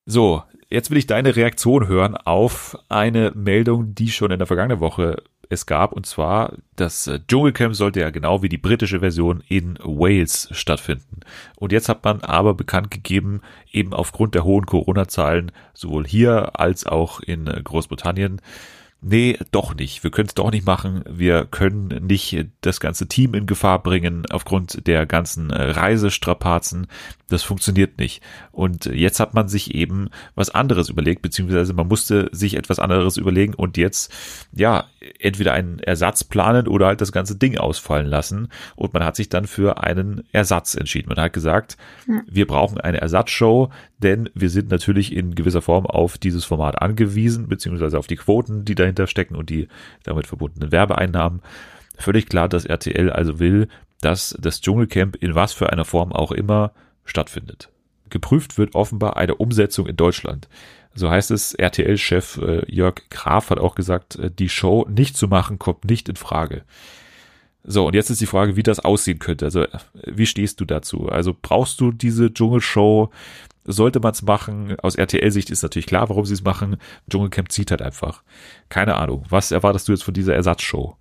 So, jetzt will ich deine Reaktion hören auf eine Meldung, die schon in der vergangenen Woche es gab. Und zwar, das äh, Dschungelcamp sollte ja genau wie die britische Version in Wales stattfinden. Und jetzt hat man aber bekannt gegeben, eben aufgrund der hohen Corona-Zahlen, sowohl hier als auch in äh, Großbritannien, Nee, doch nicht. Wir können es doch nicht machen. Wir können nicht das ganze Team in Gefahr bringen aufgrund der ganzen äh, Reisestrapazen. Das funktioniert nicht. Und jetzt hat man sich eben was anderes überlegt, beziehungsweise man musste sich etwas anderes überlegen und jetzt, ja, entweder einen Ersatz planen oder halt das ganze Ding ausfallen lassen. Und man hat sich dann für einen Ersatz entschieden. Man hat gesagt, wir brauchen eine Ersatzshow, denn wir sind natürlich in gewisser Form auf dieses Format angewiesen, beziehungsweise auf die Quoten, die dahinter stecken und die damit verbundenen Werbeeinnahmen. Völlig klar, dass RTL also will, dass das Dschungelcamp in was für einer Form auch immer stattfindet. Geprüft wird offenbar eine Umsetzung in Deutschland. So heißt es, RTL-Chef äh, Jörg Graf hat auch gesagt, äh, die Show nicht zu machen kommt nicht in Frage. So, und jetzt ist die Frage, wie das aussehen könnte. Also, äh, wie stehst du dazu? Also, brauchst du diese Dschungelshow? Sollte man es machen? Aus RTL-Sicht ist natürlich klar, warum sie es machen. Dschungelcamp zieht halt einfach. Keine Ahnung. Was erwartest du jetzt von dieser Ersatzshow?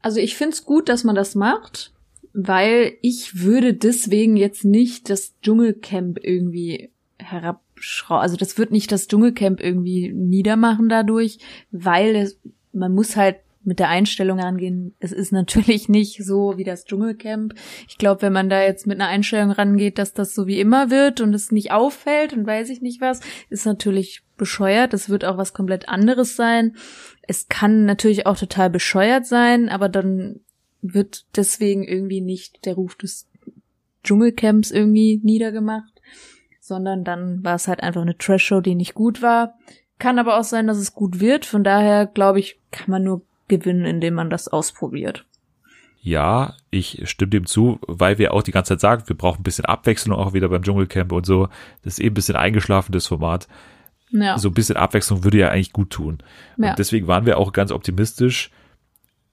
Also ich find's gut, dass man das macht, weil ich würde deswegen jetzt nicht das Dschungelcamp irgendwie also das wird nicht das Dschungelcamp irgendwie niedermachen dadurch, weil es, man muss halt mit der Einstellung angehen. Es ist natürlich nicht so wie das Dschungelcamp. Ich glaube, wenn man da jetzt mit einer Einstellung rangeht, dass das so wie immer wird und es nicht auffällt und weiß ich nicht was, ist natürlich bescheuert. Es wird auch was komplett anderes sein. Es kann natürlich auch total bescheuert sein, aber dann wird deswegen irgendwie nicht der Ruf des Dschungelcamps irgendwie niedergemacht, sondern dann war es halt einfach eine Trash-Show, die nicht gut war. Kann aber auch sein, dass es gut wird. Von daher glaube ich, kann man nur gewinnen, indem man das ausprobiert. Ja, ich stimme dem zu, weil wir auch die ganze Zeit sagen, wir brauchen ein bisschen Abwechslung auch wieder beim Dschungelcamp und so. Das ist eben ein bisschen eingeschlafen, das Format. Ja. So ein bisschen Abwechslung würde ja eigentlich gut tun. Ja. Und deswegen waren wir auch ganz optimistisch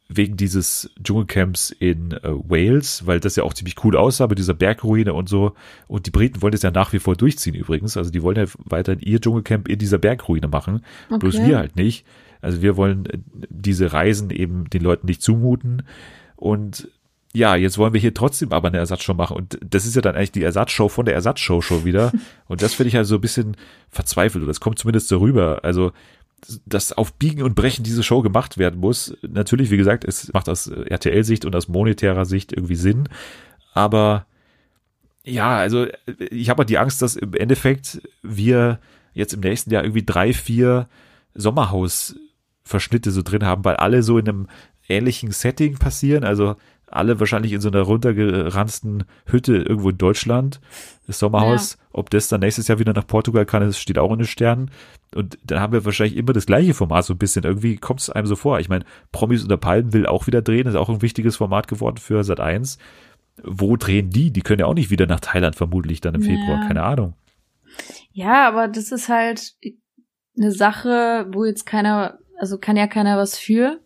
wegen dieses Dschungelcamps in äh, Wales, weil das ja auch ziemlich cool aussah mit dieser Bergruine und so. Und die Briten wollen das ja nach wie vor durchziehen übrigens. Also die wollen ja weiterhin ihr Dschungelcamp in dieser Bergruine machen. Okay. Bloß wir halt nicht. Also wir wollen äh, diese Reisen eben den Leuten nicht zumuten. Und ja, jetzt wollen wir hier trotzdem aber eine Ersatzshow machen. Und das ist ja dann eigentlich die Ersatzshow von der Ersatzshow schon wieder. <laughs> Und das finde ich halt so ein bisschen verzweifelt. Und das kommt zumindest so rüber. Also, dass auf Biegen und Brechen diese Show gemacht werden muss. Natürlich, wie gesagt, es macht aus RTL-Sicht und aus monetärer Sicht irgendwie Sinn. Aber ja, also ich habe halt die Angst, dass im Endeffekt wir jetzt im nächsten Jahr irgendwie drei, vier Sommerhaus Verschnitte so drin haben, weil alle so in einem ähnlichen Setting passieren. Also alle wahrscheinlich in so einer runtergeranzten Hütte irgendwo in Deutschland, das Sommerhaus. Ja. Ob das dann nächstes Jahr wieder nach Portugal kann, das steht auch in den Sternen. Und dann haben wir wahrscheinlich immer das gleiche Format so ein bisschen. Irgendwie kommt es einem so vor. Ich meine, Promis unter Palmen will auch wieder drehen, ist auch ein wichtiges Format geworden für Sat 1. Wo drehen die? Die können ja auch nicht wieder nach Thailand vermutlich dann im Februar, keine Ahnung. Ja, aber das ist halt eine Sache, wo jetzt keiner also kann ja keiner was für.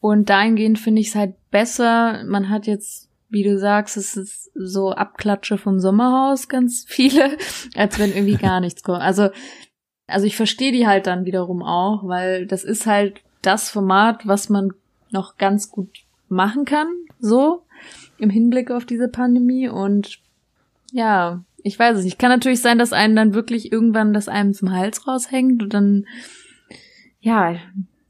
Und dahingehend finde ich es halt besser. Man hat jetzt, wie du sagst, es ist so Abklatsche vom Sommerhaus, ganz <laughs> viele, als wenn irgendwie gar <laughs> nichts kommt. Also, also ich verstehe die halt dann wiederum auch, weil das ist halt das Format, was man noch ganz gut machen kann, so im Hinblick auf diese Pandemie. Und ja, ich weiß es nicht. Kann natürlich sein, dass einen dann wirklich irgendwann das einem zum Hals raushängt und dann ja,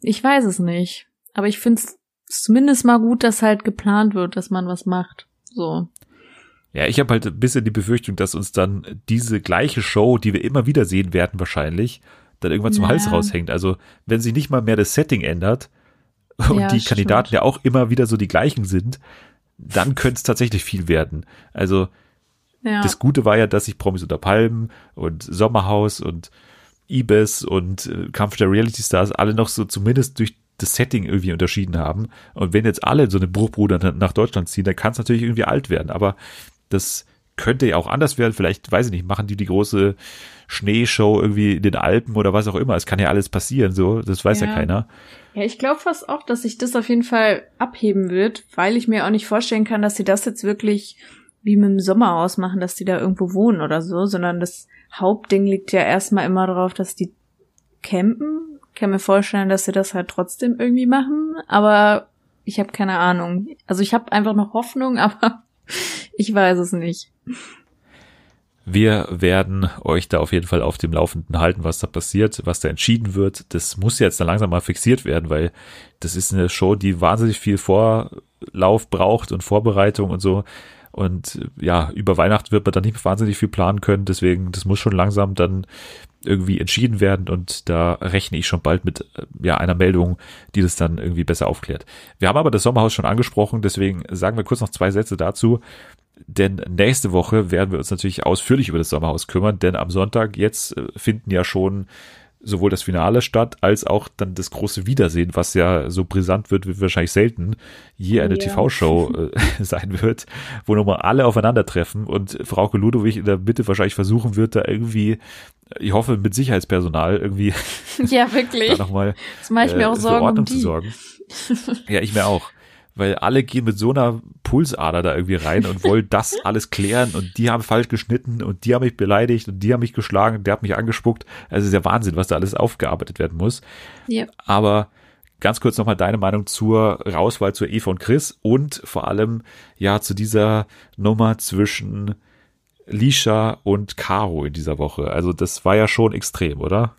ich weiß es nicht. Aber ich finde es zumindest mal gut, dass halt geplant wird, dass man was macht. So. Ja, ich habe halt ein bisschen die Befürchtung, dass uns dann diese gleiche Show, die wir immer wieder sehen werden, wahrscheinlich, dann irgendwann zum ja. Hals raushängt. Also, wenn sich nicht mal mehr das Setting ändert <laughs> und ja, die Kandidaten stimmt. ja auch immer wieder so die gleichen sind, dann könnte es tatsächlich viel werden. Also, ja. das Gute war ja, dass sich Promis unter Palmen und Sommerhaus und Ibis und äh, Kampf der Reality Stars alle noch so zumindest durch das Setting irgendwie unterschieden haben. Und wenn jetzt alle so eine Bruchbruder nach Deutschland ziehen, dann kann es natürlich irgendwie alt werden. Aber das könnte ja auch anders werden. Vielleicht, weiß ich nicht, machen die die große Schneeshow irgendwie in den Alpen oder was auch immer. Es kann ja alles passieren, so. Das weiß ja, ja keiner. Ja, ich glaube fast auch, dass sich das auf jeden Fall abheben wird, weil ich mir auch nicht vorstellen kann, dass sie das jetzt wirklich wie mit dem Sommer ausmachen, dass die da irgendwo wohnen oder so, sondern das Hauptding liegt ja erstmal immer darauf, dass die campen. Ich kann mir vorstellen, dass sie das halt trotzdem irgendwie machen, aber ich habe keine Ahnung. Also ich habe einfach noch Hoffnung, <laughs> aber ich weiß es nicht. Wir werden euch da auf jeden Fall auf dem Laufenden halten, was da passiert, was da entschieden wird. Das muss jetzt dann langsam mal fixiert werden, weil das ist eine Show, die wahnsinnig viel Vorlauf braucht und Vorbereitung und so. Und ja, über Weihnachten wird man dann nicht wahnsinnig viel planen können. Deswegen, das muss schon langsam dann irgendwie entschieden werden und da rechne ich schon bald mit äh, ja einer Meldung, die das dann irgendwie besser aufklärt. Wir haben aber das Sommerhaus schon angesprochen, deswegen sagen wir kurz noch zwei Sätze dazu. Denn nächste Woche werden wir uns natürlich ausführlich über das Sommerhaus kümmern, denn am Sonntag jetzt äh, finden ja schon sowohl das Finale statt, als auch dann das große Wiedersehen, was ja so brisant wird, wie wahrscheinlich selten je eine ja. TV-Show äh, <laughs> sein wird, wo nochmal alle aufeinandertreffen und Frau Ludowig in der Mitte wahrscheinlich versuchen wird, da irgendwie, ich hoffe, mit Sicherheitspersonal irgendwie ja, wirklich. <laughs> da nochmal das mache ich mir auch äh, Sorgen Ordnung um zu sorgen. ja, ich mir auch weil alle gehen mit so einer Pulsader da irgendwie rein und wollen das <laughs> alles klären und die haben falsch geschnitten und die haben mich beleidigt und die haben mich geschlagen, und der hat mich angespuckt. Also ist ja Wahnsinn, was da alles aufgearbeitet werden muss. Ja. Aber ganz kurz nochmal deine Meinung zur Rauswahl zur Eva und Chris und vor allem ja zu dieser Nummer zwischen Lisha und Caro in dieser Woche. Also das war ja schon extrem, oder?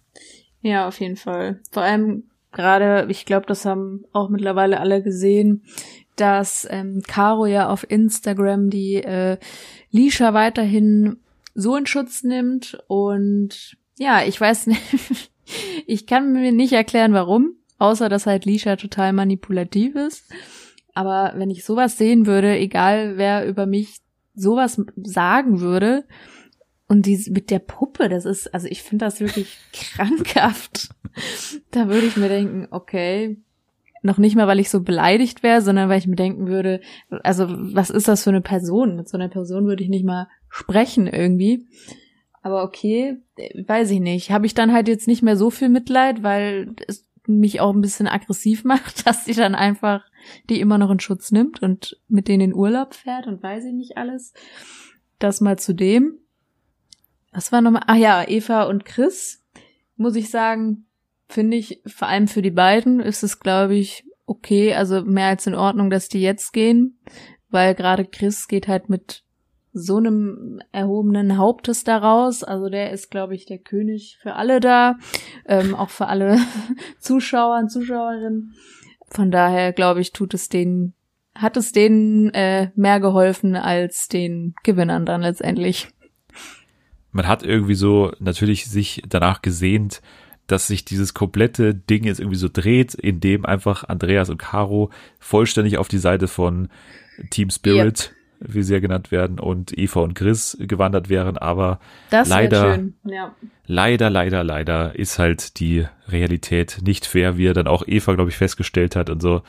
Ja, auf jeden Fall. Vor allem gerade, ich glaube, das haben auch mittlerweile alle gesehen, dass ähm, Caro ja auf Instagram die äh, Lisha weiterhin so in Schutz nimmt und ja, ich weiß <laughs> nicht, ich kann mir nicht erklären, warum, außer dass halt Lisha total manipulativ ist. Aber wenn ich sowas sehen würde, egal wer über mich sowas sagen würde, und die mit der Puppe, das ist, also ich finde das wirklich <laughs> krankhaft. Da würde ich mir denken, okay, noch nicht mal, weil ich so beleidigt wäre, sondern weil ich mir denken würde, also was ist das für eine Person? Mit so einer Person würde ich nicht mal sprechen irgendwie. Aber okay, weiß ich nicht. Habe ich dann halt jetzt nicht mehr so viel Mitleid, weil es mich auch ein bisschen aggressiv <laughs> macht, dass sie dann einfach die immer noch in Schutz nimmt und mit denen in Urlaub fährt und weiß ich nicht alles. Das mal zu dem. Was war nochmal? Ach ja, Eva und Chris. Muss ich sagen, finde ich, vor allem für die beiden ist es, glaube ich, okay, also mehr als in Ordnung, dass die jetzt gehen, weil gerade Chris geht halt mit so einem erhobenen Hauptes daraus. Also der ist, glaube ich, der König für alle da, ähm, auch für alle <laughs> Zuschauer und Zuschauerinnen. Von daher, glaube ich, tut es denen, hat es denen äh, mehr geholfen als den Gewinnern dann letztendlich. Man hat irgendwie so natürlich sich danach gesehnt, dass sich dieses komplette Ding jetzt irgendwie so dreht, indem einfach Andreas und Caro vollständig auf die Seite von Team Spirit wie sie ja genannt werden, und Eva und Chris gewandert wären, aber das leider, schön. Ja. leider, leider, leider ist halt die Realität nicht fair, wie er dann auch Eva, glaube ich, festgestellt hat und so.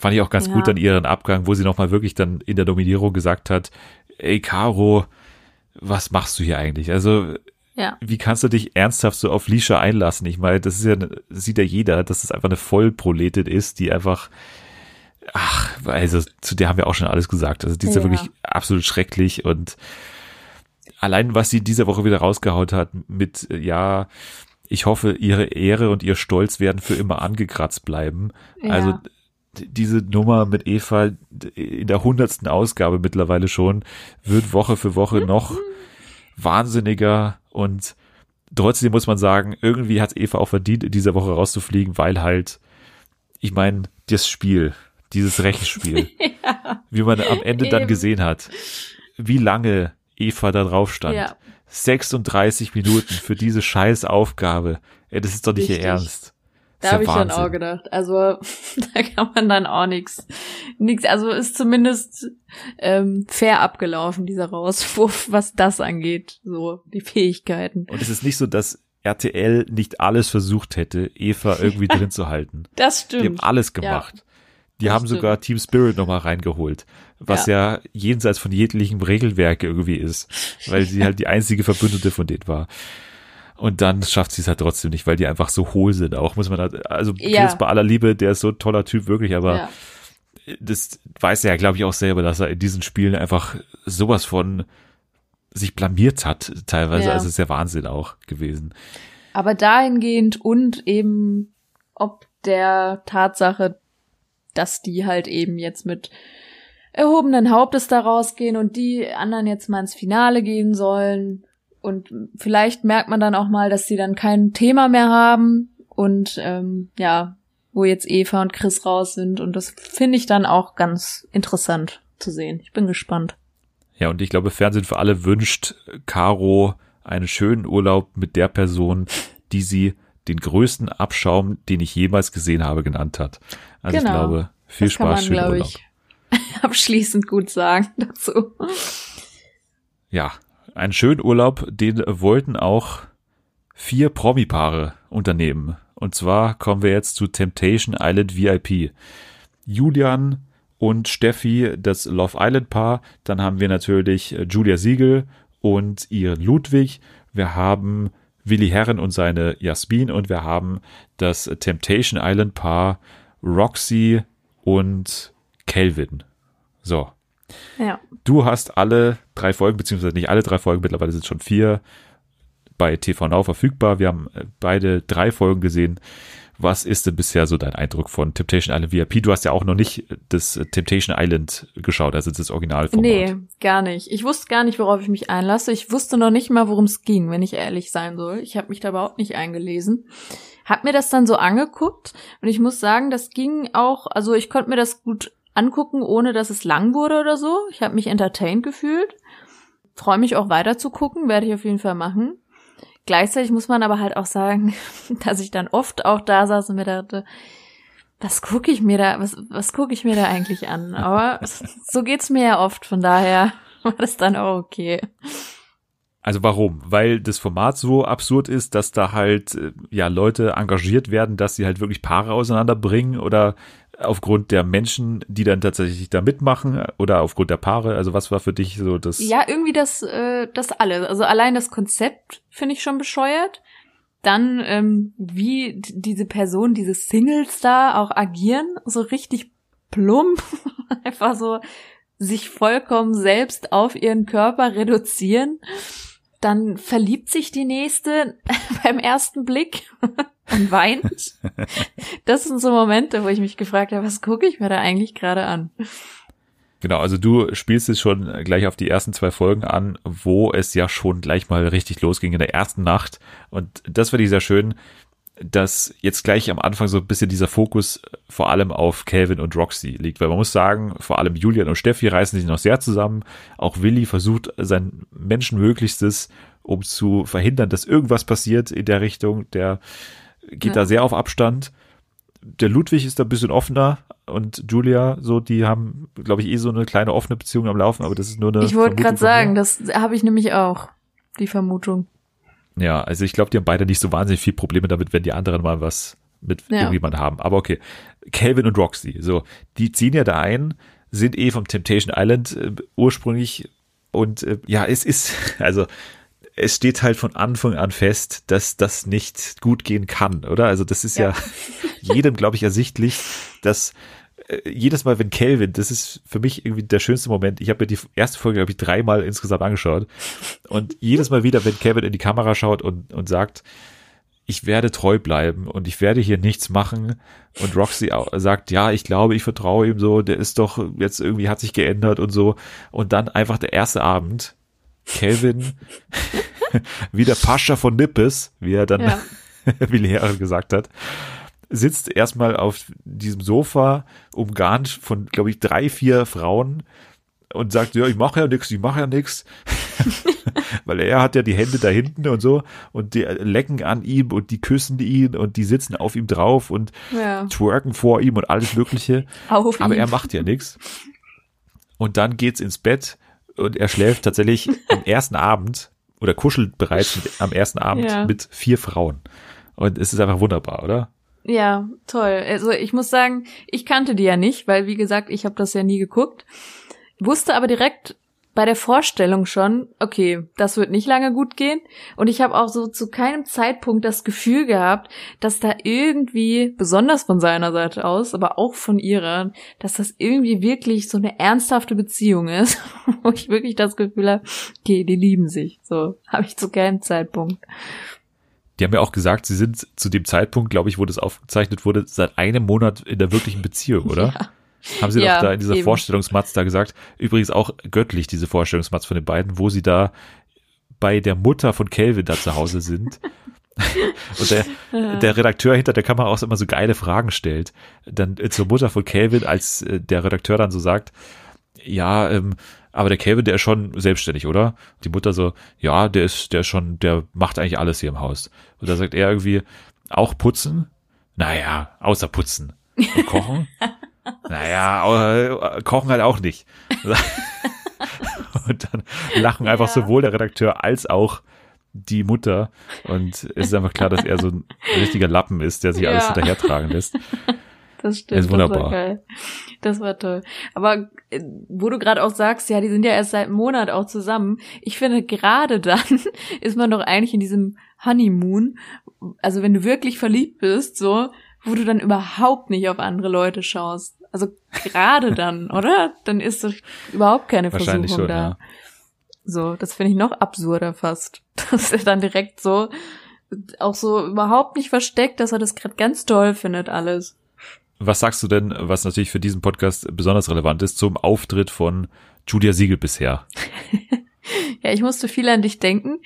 Fand ich auch ganz ja. gut an ihren Abgang, wo sie nochmal wirklich dann in der Nominierung gesagt hat, ey Caro, was machst du hier eigentlich? Also, ja. wie kannst du dich ernsthaft so auf Lisha einlassen? Ich meine, das ist ja, das sieht ja jeder, dass es einfach eine Vollproletin ist, die einfach ach, also zu der haben wir auch schon alles gesagt. Also die ist ja, ja wirklich absolut schrecklich und allein was sie diese Woche wieder rausgehaut hat mit, ja, ich hoffe, ihre Ehre und ihr Stolz werden für immer angekratzt bleiben. Ja. Also diese Nummer mit Eva in der hundertsten Ausgabe mittlerweile schon wird Woche für Woche noch wahnsinniger und trotzdem muss man sagen, irgendwie hat Eva auch verdient, in dieser Woche rauszufliegen, weil halt, ich meine, das Spiel, dieses Rechenspiel. <laughs> ja, wie man am Ende eben. dann gesehen hat, wie lange Eva da drauf stand. Ja. 36 Minuten für diese scheiß Aufgabe. Ey, das ist doch nicht Richtig. ihr Ernst. Da habe ich dann auch gedacht. Also <laughs> da kann man dann auch nichts. Nix, also ist zumindest ähm, fair abgelaufen, dieser Rauswurf, <laughs> was das angeht, so die Fähigkeiten. Und es ist nicht so, dass RTL nicht alles versucht hätte, Eva irgendwie <laughs> drin zu halten. Das stimmt. Die haben alles gemacht. Ja. Die haben stimmt. sogar Team Spirit nochmal reingeholt, was ja. ja. jenseits von jeglichem Regelwerk irgendwie ist, weil sie halt die einzige Verbündete von denen war. Und dann schafft sie es halt trotzdem nicht, weil die einfach so hohl sind. Auch muss man halt, also ja. Chris bei aller Liebe, der ist so ein toller Typ, wirklich, aber ja. das weiß er ja, glaube ich, auch selber, dass er in diesen Spielen einfach sowas von sich blamiert hat, teilweise. Ja. Also ist ja Wahnsinn auch gewesen. Aber dahingehend und eben ob der Tatsache, dass die halt eben jetzt mit erhobenen Hauptes da rausgehen und die anderen jetzt mal ins Finale gehen sollen. Und vielleicht merkt man dann auch mal, dass sie dann kein Thema mehr haben und ähm, ja, wo jetzt Eva und Chris raus sind. Und das finde ich dann auch ganz interessant zu sehen. Ich bin gespannt. Ja, und ich glaube, Fernsehen für alle wünscht Caro einen schönen Urlaub mit der Person, die sie den größten Abschaum, den ich jemals gesehen habe, genannt hat. Also genau. ich glaube, viel das Spaß, kann man, glaube ich, abschließend gut sagen <laughs> dazu. Ja, einen schönen Urlaub, den wollten auch vier Promi-Paare unternehmen. Und zwar kommen wir jetzt zu Temptation Island VIP. Julian und Steffi, das Love Island Paar. Dann haben wir natürlich Julia Siegel und ihren Ludwig. Wir haben Willi Herren und seine Jasmin und wir haben das Temptation Island Paar Roxy und Kelvin. So. Ja. Du hast alle drei Folgen, beziehungsweise nicht alle drei Folgen, mittlerweile sind es schon vier, bei TV Now verfügbar. Wir haben äh, beide drei Folgen gesehen. Was ist denn bisher so dein Eindruck von Temptation Island VIP? Du hast ja auch noch nicht das Temptation Island geschaut, also das Originalformat. Nee, gar nicht. Ich wusste gar nicht, worauf ich mich einlasse. Ich wusste noch nicht mal, worum es ging, wenn ich ehrlich sein soll. Ich habe mich da überhaupt nicht eingelesen. Hab mir das dann so angeguckt und ich muss sagen, das ging auch, also ich konnte mir das gut angucken, ohne dass es lang wurde oder so. Ich habe mich entertained gefühlt. Freue mich auch weiter zu gucken, werde ich auf jeden Fall machen. Gleichzeitig muss man aber halt auch sagen, <laughs> dass ich dann oft auch da saß und mir dachte, was gucke ich mir da, was, was gucke ich mir da eigentlich an? Aber <laughs> so geht's mir ja oft, von daher <laughs> war das dann auch okay. Also warum? Weil das Format so absurd ist, dass da halt äh, ja Leute engagiert werden, dass sie halt wirklich Paare auseinanderbringen oder aufgrund der Menschen, die dann tatsächlich da mitmachen oder aufgrund der Paare? Also was war für dich so das? Ja, irgendwie das, äh, das alles. Also allein das Konzept finde ich schon bescheuert. Dann, ähm, wie diese Personen, diese Singles da auch agieren, so richtig plump, <laughs> einfach so sich vollkommen selbst auf ihren Körper reduzieren. Dann verliebt sich die nächste <laughs> beim ersten Blick <laughs> und weint. Das sind so Momente, wo ich mich gefragt habe, was gucke ich mir da eigentlich gerade an? Genau, also du spielst es schon gleich auf die ersten zwei Folgen an, wo es ja schon gleich mal richtig losging in der ersten Nacht. Und das finde ich sehr schön, dass jetzt gleich am Anfang so ein bisschen dieser Fokus vor allem auf Calvin und Roxy liegt. Weil man muss sagen, vor allem Julian und Steffi reißen sich noch sehr zusammen. Auch Willi versucht sein Menschenmöglichstes, um zu verhindern, dass irgendwas passiert in der Richtung. Der geht ja. da sehr auf Abstand. Der Ludwig ist da ein bisschen offener und Julia, so, die haben, glaube ich, eh so eine kleine offene Beziehung am Laufen, aber das ist nur eine. Ich wollte gerade sagen, das habe ich nämlich auch, die Vermutung. Ja, also ich glaube, die haben beide nicht so wahnsinnig viel Probleme damit, wenn die anderen mal was mit ja. irgendjemand haben. Aber okay. Calvin und Roxy, so, die ziehen ja da ein, sind eh vom Temptation Island äh, ursprünglich und äh, ja, es ist, <laughs> also es steht halt von Anfang an fest, dass das nicht gut gehen kann, oder? Also das ist ja, ja <laughs> jedem, glaube ich, ersichtlich, dass jedes Mal, wenn Kelvin, das ist für mich irgendwie der schönste Moment. Ich habe mir die erste Folge, glaube ich, dreimal insgesamt angeschaut. Und jedes Mal wieder, wenn Kelvin in die Kamera schaut und, und sagt, ich werde treu bleiben und ich werde hier nichts machen. Und Roxy sagt, ja, ich glaube, ich vertraue ihm so, der ist doch jetzt irgendwie hat sich geändert und so. Und dann einfach der erste Abend, Kelvin, <laughs> wie der Pascha von Nippes, wie er dann, ja. <laughs> wie Lehrer gesagt hat, sitzt erstmal auf diesem Sofa, umgarnt von, glaube ich, drei, vier Frauen und sagt, ja, ich mache ja nichts, ich mache ja nichts. <laughs> Weil er hat ja die Hände da hinten und so und die lecken an ihm und die küssen ihn und die sitzen auf ihm drauf und ja. twerken vor ihm und alles Mögliche. <laughs> Auf Aber ihm. er macht ja nichts. Und dann geht's ins Bett und er schläft tatsächlich am ersten Abend oder kuschelt bereits mit, am ersten Abend ja. mit vier Frauen. Und es ist einfach wunderbar, oder? Ja, toll. Also ich muss sagen, ich kannte die ja nicht, weil wie gesagt, ich habe das ja nie geguckt. Wusste aber direkt, bei der Vorstellung schon, okay, das wird nicht lange gut gehen. Und ich habe auch so zu keinem Zeitpunkt das Gefühl gehabt, dass da irgendwie, besonders von seiner Seite aus, aber auch von ihrer, dass das irgendwie wirklich so eine ernsthafte Beziehung ist, <laughs> wo ich wirklich das Gefühl habe, okay, die lieben sich. So habe ich zu keinem Zeitpunkt. Die haben ja auch gesagt, sie sind zu dem Zeitpunkt, glaube ich, wo das aufgezeichnet wurde, seit einem Monat in der wirklichen Beziehung, oder? Ja. Haben sie ja, doch da in dieser eben. Vorstellungsmatz da gesagt. Übrigens auch göttlich, diese Vorstellungsmatz von den beiden, wo sie da bei der Mutter von Kelvin da zu Hause sind. <laughs> und der, der Redakteur hinter der Kamera auch immer so geile Fragen stellt. Dann zur Mutter von Kelvin, als äh, der Redakteur dann so sagt, ja, ähm, aber der Kelvin, der ist schon selbstständig, oder? Die Mutter so, ja, der ist, der ist schon, der macht eigentlich alles hier im Haus. Und da sagt er irgendwie, auch putzen? Naja, außer putzen. Und kochen? <laughs> naja, äh, kochen halt auch nicht. <laughs> und dann lachen einfach ja. sowohl der Redakteur als auch die Mutter. Und es ist einfach klar, dass er so ein richtiger Lappen ist, der sich ja. alles hinterhertragen lässt. Das stimmt. Das ist wunderbar. Das war, geil. das war toll. Aber äh, wo du gerade auch sagst, ja, die sind ja erst seit einem Monat auch zusammen. Ich finde, gerade <laughs> dann ist man doch eigentlich in diesem Honeymoon. Also wenn du wirklich verliebt bist, so, wo du dann überhaupt nicht auf andere Leute schaust. Also gerade <laughs> dann, oder? Dann ist doch überhaupt keine Versuchung schon, da. Ja. So, das finde ich noch absurder fast. <laughs> Dass er dann direkt so, auch so überhaupt nicht versteckt, dass er das gerade ganz toll findet, alles. Was sagst du denn, was natürlich für diesen Podcast besonders relevant ist, zum Auftritt von Julia Siegel bisher? <laughs> ja, ich musste viel an dich denken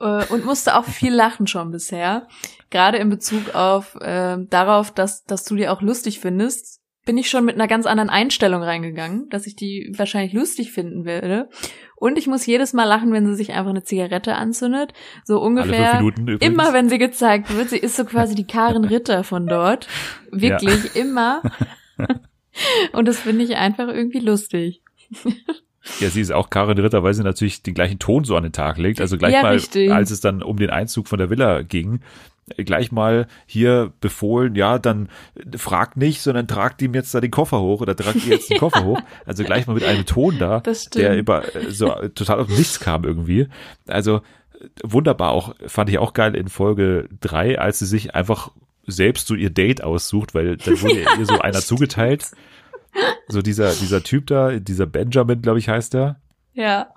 äh, und musste auch viel lachen schon bisher. Gerade in Bezug auf äh, darauf, dass, dass du dir auch lustig findest, bin ich schon mit einer ganz anderen Einstellung reingegangen, dass ich die wahrscheinlich lustig finden werde. Und ich muss jedes Mal lachen, wenn sie sich einfach eine Zigarette anzündet. So ungefähr. Immer wenn sie gezeigt wird. Sie ist so quasi die Karen Ritter von dort. <laughs> Wirklich, ja. immer. <laughs> Und das finde ich einfach irgendwie lustig. Ja, sie ist auch Karin Ritter, weil sie natürlich den gleichen Ton so an den Tag legt. Also gleich ja, mal, richtig. als es dann um den Einzug von der Villa ging, gleich mal hier befohlen, ja, dann fragt nicht, sondern tragt ihm jetzt da den Koffer hoch oder tragt ihr jetzt den <laughs> Koffer hoch. Also gleich mal mit einem Ton da, der über so total auf nichts kam irgendwie. Also wunderbar auch, fand ich auch geil in Folge drei, als sie sich einfach selbst so ihr Date aussucht, weil dann wurde <laughs> ihr so einer zugeteilt. So dieser, dieser Typ da, dieser Benjamin, glaube ich, heißt er. Ja.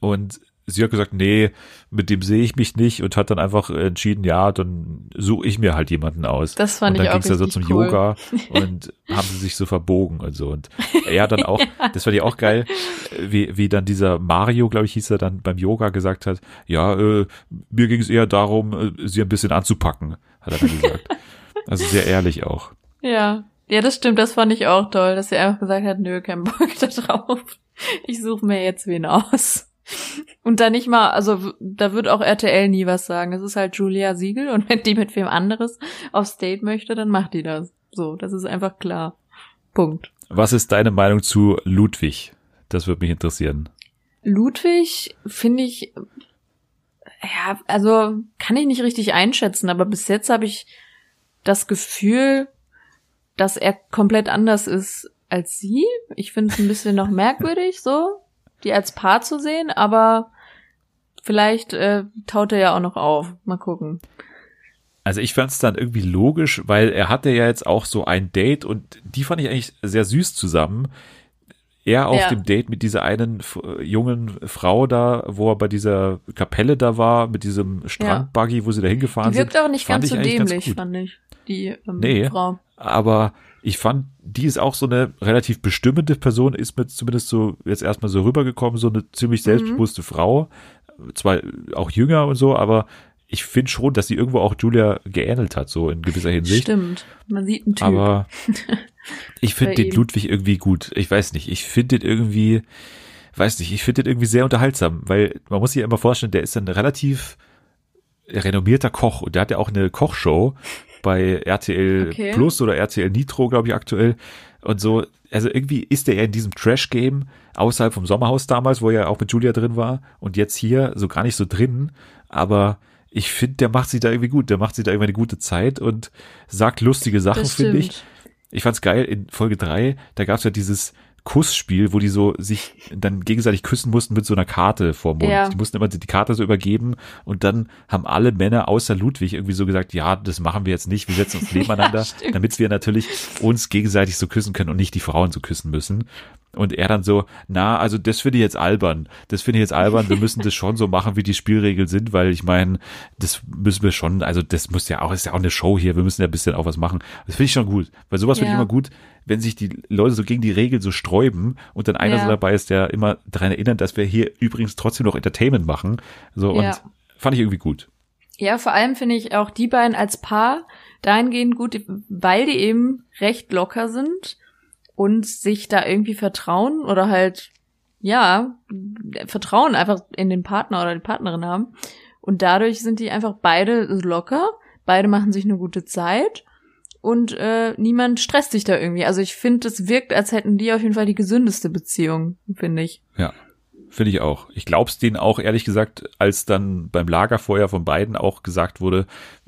Und sie hat gesagt, nee, mit dem sehe ich mich nicht und hat dann einfach entschieden, ja, dann suche ich mir halt jemanden aus. Das fand und ich auch Und dann ging es ja so zum cool. Yoga <laughs> und haben sie sich so verbogen und so. Und er dann auch, <laughs> ja. das fand ich auch geil, wie, wie dann dieser Mario, glaube ich, hieß er dann beim Yoga gesagt hat, ja, äh, mir ging es eher darum, äh, sie ein bisschen anzupacken, hat er dann gesagt. <laughs> also sehr ehrlich auch. Ja. Ja, das stimmt, das fand ich auch toll, dass er einfach gesagt hat, nö, kein Bock da drauf. Ich suche mir jetzt wen aus. Und da nicht mal, also da wird auch RTL nie was sagen. Es ist halt Julia Siegel und wenn die mit wem anderes aufs Date möchte, dann macht die das. So, das ist einfach klar. Punkt. Was ist deine Meinung zu Ludwig? Das würde mich interessieren. Ludwig finde ich, ja, also kann ich nicht richtig einschätzen, aber bis jetzt habe ich das Gefühl, dass er komplett anders ist als sie. Ich finde es ein bisschen noch merkwürdig so die als Paar zu sehen, aber vielleicht äh, taut er ja auch noch auf. Mal gucken. Also ich fand es dann irgendwie logisch, weil er hatte ja jetzt auch so ein Date und die fand ich eigentlich sehr süß zusammen. Er auf ja. dem Date mit dieser einen jungen Frau da, wo er bei dieser Kapelle da war, mit diesem Strandbuggy, wo sie da hingefahren sind. Die wirkt auch nicht ganz so dämlich, ganz fand ich, die ähm, nee, Frau. Aber ich fand, die ist auch so eine relativ bestimmende Person, ist mir zumindest so jetzt erstmal so rübergekommen, so eine ziemlich mhm. selbstbewusste mhm. Frau, zwar auch jünger und so, aber ich finde schon, dass sie irgendwo auch Julia geähnelt hat, so in gewisser Hinsicht. Stimmt, man sieht einen Typ. Aber <laughs> ich finde den Ludwig irgendwie gut. Ich weiß nicht, ich finde den irgendwie, weiß nicht, ich finde den irgendwie sehr unterhaltsam, weil man muss sich ja immer vorstellen, der ist ein relativ renommierter Koch und der hat ja auch eine Kochshow bei RTL okay. Plus oder RTL Nitro, glaube ich, aktuell. Und so, also irgendwie ist der ja in diesem Trash-Game außerhalb vom Sommerhaus damals, wo er auch mit Julia drin war und jetzt hier so gar nicht so drin. Aber ich finde, der macht sich da irgendwie gut. Der macht sich da irgendwie eine gute Zeit und sagt lustige Sachen, finde ich. Ich fand's geil in Folge drei. da gab's ja dieses Kussspiel, wo die so sich dann gegenseitig küssen mussten mit so einer Karte vor Mund. Ja. Die mussten immer die Karte so übergeben und dann haben alle Männer außer Ludwig irgendwie so gesagt, ja, das machen wir jetzt nicht, wir setzen uns <laughs> nebeneinander, ja, damit wir natürlich uns gegenseitig so küssen können und nicht die Frauen so küssen müssen. Und er dann so, na, also das finde ich jetzt albern. Das finde ich jetzt albern. Wir müssen das schon so machen, wie die Spielregeln sind, weil ich meine, das müssen wir schon, also das muss ja auch, ist ja auch eine Show hier. Wir müssen ja ein bisschen auch was machen. Das finde ich schon gut. Weil sowas ja. finde ich immer gut, wenn sich die Leute so gegen die Regeln so sträuben und dann einer ja. so dabei ist, der immer daran erinnert, dass wir hier übrigens trotzdem noch Entertainment machen. So, ja. und fand ich irgendwie gut. Ja, vor allem finde ich auch die beiden als Paar dahingehend gut, weil die eben recht locker sind und sich da irgendwie vertrauen oder halt, ja, Vertrauen einfach in den Partner oder die Partnerin haben. Und dadurch sind die einfach beide locker, beide machen sich eine gute Zeit und äh, niemand stresst sich da irgendwie. Also ich finde, es wirkt, als hätten die auf jeden Fall die gesündeste Beziehung, finde ich. Ja, finde ich auch. Ich glaub's denen auch ehrlich gesagt, als dann beim Lagerfeuer von beiden auch gesagt wurde,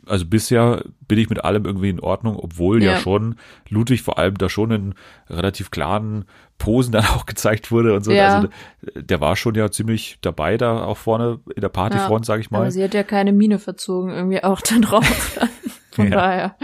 also bisher bin ich mit allem irgendwie in Ordnung, obwohl ja, ja schon Ludwig vor allem da schon in relativ klaren Posen dann <laughs> auch gezeigt wurde und so. Ja. Also der war schon ja ziemlich dabei da auch vorne in der Partyfront, ja, sag ich mal. Aber sie hat ja keine Miene verzogen, irgendwie auch dann drauf. <laughs> Von ja. daher.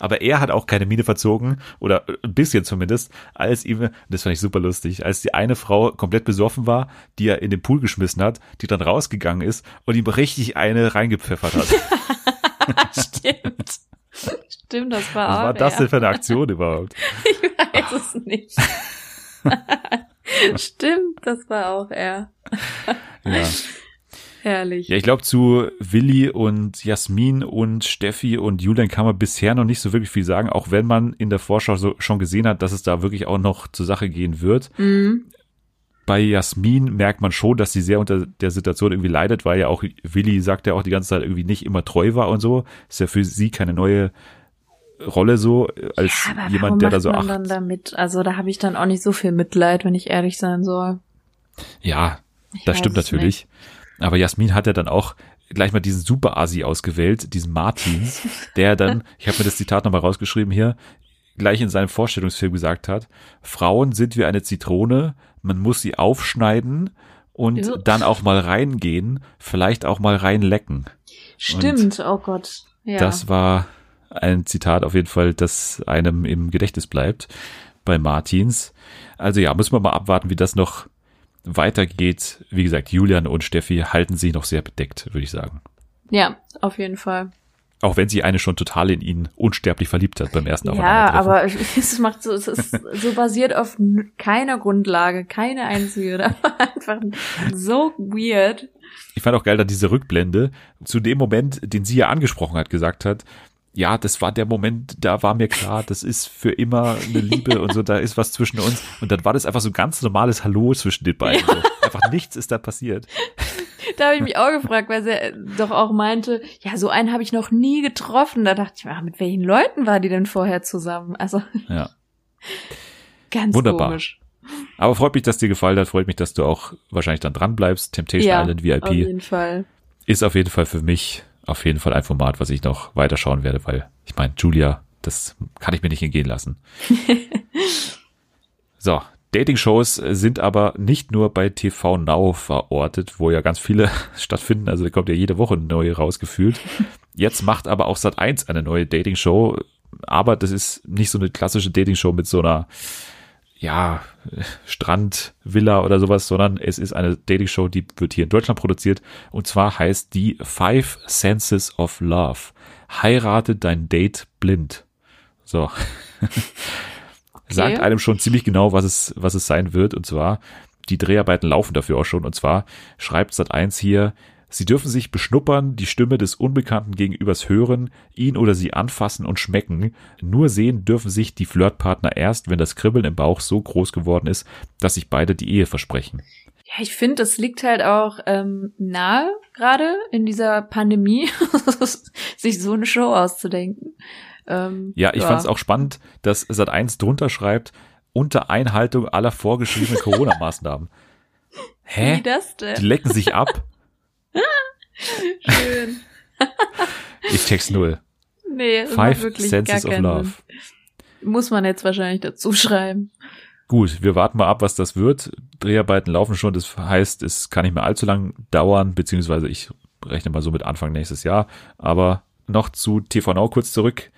Aber er hat auch keine Miene verzogen, oder ein bisschen zumindest, als ihm, das fand ich super lustig, als die eine Frau komplett besoffen war, die er in den Pool geschmissen hat, die dann rausgegangen ist und ihm richtig eine reingepfeffert hat. <laughs> <laughs> Stimmt. Stimmt, das war Was auch war das denn für eine Aktion überhaupt? <laughs> Ich weiß es nicht. <laughs> Stimmt, das war auch er. Ja. Herrlich. Ja, ich glaube, zu Willi und Jasmin und Steffi und Julian kann man bisher noch nicht so wirklich viel sagen, auch wenn man in der Vorschau so schon gesehen hat, dass es da wirklich auch noch zur Sache gehen wird. Mhm. Bei Jasmin merkt man schon, dass sie sehr unter der Situation irgendwie leidet, weil ja auch Willi sagt ja auch die ganze Zeit irgendwie nicht immer treu war und so. Ist ja für sie keine neue Rolle so, als Ja, jemand, der da so man acht. dann damit? Also da habe ich dann auch nicht so viel Mitleid, wenn ich ehrlich sein soll. Ja, Ich das stimmt natürlich. Aber Jasmin hat ja dann auch gleich mal diesen Super-Asi ausgewählt, diesen Martins, <laughs> der dann, ich habe mir das Zitat nochmal rausgeschrieben hier, gleich in seinem Vorstellungsfilm gesagt hat, Frauen sind wie eine Zitrone, man muss sie aufschneiden und Ja. dann auch mal reingehen, vielleicht auch mal reinlecken. Stimmt, oh Gott. Ja. Das war ein Zitat auf jeden Fall, das einem im Gedächtnis bleibt bei Martins. Also ja, müssen wir mal abwarten, wie das noch weitergeht. Wie gesagt, Julian und Steffi halten sich noch sehr bedeckt, würde ich sagen. ja, auf jeden Fall. Auch wenn sie eine schon total in ihn unsterblich verliebt hat beim ersten Ja, Aufeinandertreffen. aber <laughs> es macht so, es ist so basiert auf keiner Grundlage, keine einzige. <laughs> Das war einfach so weird. Ich fand auch geil, dass diese Rückblende zu dem Moment, den sie ja angesprochen hat, gesagt hat, ja, das war der Moment, da war mir klar, das ist für immer eine Liebe und so, da ist was zwischen uns. Und dann war das einfach so ein ganz normales Hallo zwischen den beiden. So. Einfach nichts ist da passiert. <laughs> Da habe ich mich auch gefragt, weil sie äh, doch auch meinte, ja, so einen habe ich noch nie getroffen. Da dachte ich mir, ach, mit welchen Leuten war die denn vorher zusammen? Also Ja. <laughs> ganz Wunderbar. komisch. Aber freut mich, dass dir gefallen hat. Freut mich, dass du auch wahrscheinlich dann dran bleibst. Temptation Ja, Island Auf VIP jeden Fall. ist auf jeden Fall für mich auf jeden Fall ein Format, was ich noch weiterschauen werde, weil ich meine, Julia, das kann ich mir nicht entgehen lassen. <laughs> so, Dating-Shows sind aber nicht nur bei TV Now verortet, wo ja ganz viele <laughs> stattfinden. Also da kommt ja jede Woche eine neue rausgefühlt. Jetzt macht aber auch Sat1 eine neue Dating-Show. Aber das ist nicht so eine klassische Dating-Show mit so einer, ja, Strandvilla oder sowas, sondern es ist eine Dating-Show, die wird hier in Deutschland produziert. Und zwar heißt die Five Senses of Love. Heirate dein Date blind. So. <laughs> Sagt einem schon ziemlich genau, was es, was es sein wird. Und zwar, die Dreharbeiten laufen dafür auch schon. Und zwar schreibt Sat1 hier, Sie dürfen sich beschnuppern, die Stimme des Unbekannten gegenübers hören, ihn oder sie anfassen und schmecken. Nur sehen dürfen sich die Flirtpartner erst, wenn das Kribbeln im Bauch so groß geworden ist, dass sich beide die Ehe versprechen. Ja, ich finde, das liegt halt auch ähm, nahe, gerade in dieser Pandemie, <laughs> sich so eine Show auszudenken. Ähm, Ja, ich fand es auch spannend, dass Sat1 drunter schreibt, unter Einhaltung aller vorgeschriebenen <laughs> Corona-Maßnahmen. Hä? Wie das Die denn? lecken sich ab? <laughs> Schön. <laughs> Ich check's null. Nee, das Five wirklich Senses gar of Love. Sinn. Muss man jetzt wahrscheinlich dazu schreiben. Gut, wir warten mal ab, was das wird. Dreharbeiten laufen schon, das heißt, es kann nicht mehr allzu lang dauern, beziehungsweise ich rechne mal so mit Anfang nächstes Jahr. Aber noch zu TV Now kurz zurück.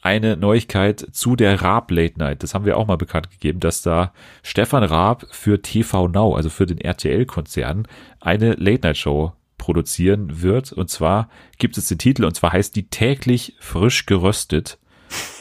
Eine Neuigkeit zu der Raab Late Night. Das haben wir auch mal bekannt gegeben, dass da Stefan Raab für TV Now, also für den RTL-Konzern, eine Late Night Show produzieren wird. Und zwar gibt es den Titel, und zwar heißt die täglich frisch geröstet.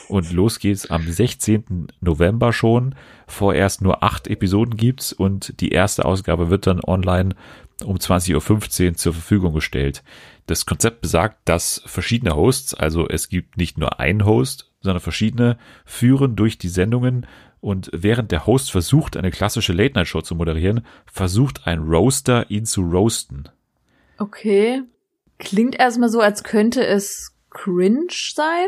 Und los geht's am 16. November schon. Vorerst nur acht Episoden gibt's und die erste Ausgabe wird dann online um 20.15 Uhr zur Verfügung gestellt. Das Konzept besagt, dass verschiedene Hosts, also es gibt nicht nur einen Host, sondern verschiedene, führen durch die Sendungen und während der Host versucht, eine klassische Late-Night-Show zu moderieren, versucht ein Roaster, ihn zu roasten. Okay. Klingt erstmal so, als könnte es cringe sein.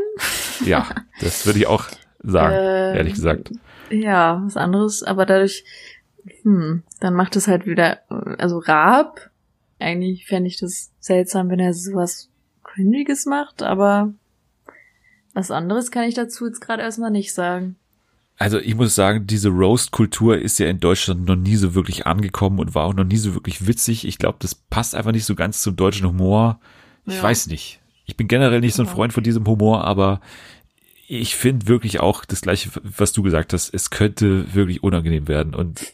Ja, <laughs> das würde ich auch sagen, Ähm, ehrlich gesagt. Ja, was anderes, aber dadurch, hm, dann macht es halt wieder, also Raab, eigentlich fände ich das seltsam, wenn er sowas Cringiges macht, aber was anderes kann ich dazu jetzt gerade erstmal nicht sagen. Also ich muss sagen, diese Roast-Kultur ist ja in Deutschland noch nie so wirklich angekommen und war auch noch nie so wirklich witzig. Ich glaube, das passt einfach nicht so ganz zum deutschen Humor. Ich Ja. weiß nicht. Ich bin generell nicht so ein. Freund von diesem Humor, aber ich finde wirklich auch das gleiche, was du gesagt hast. Es könnte wirklich unangenehm werden und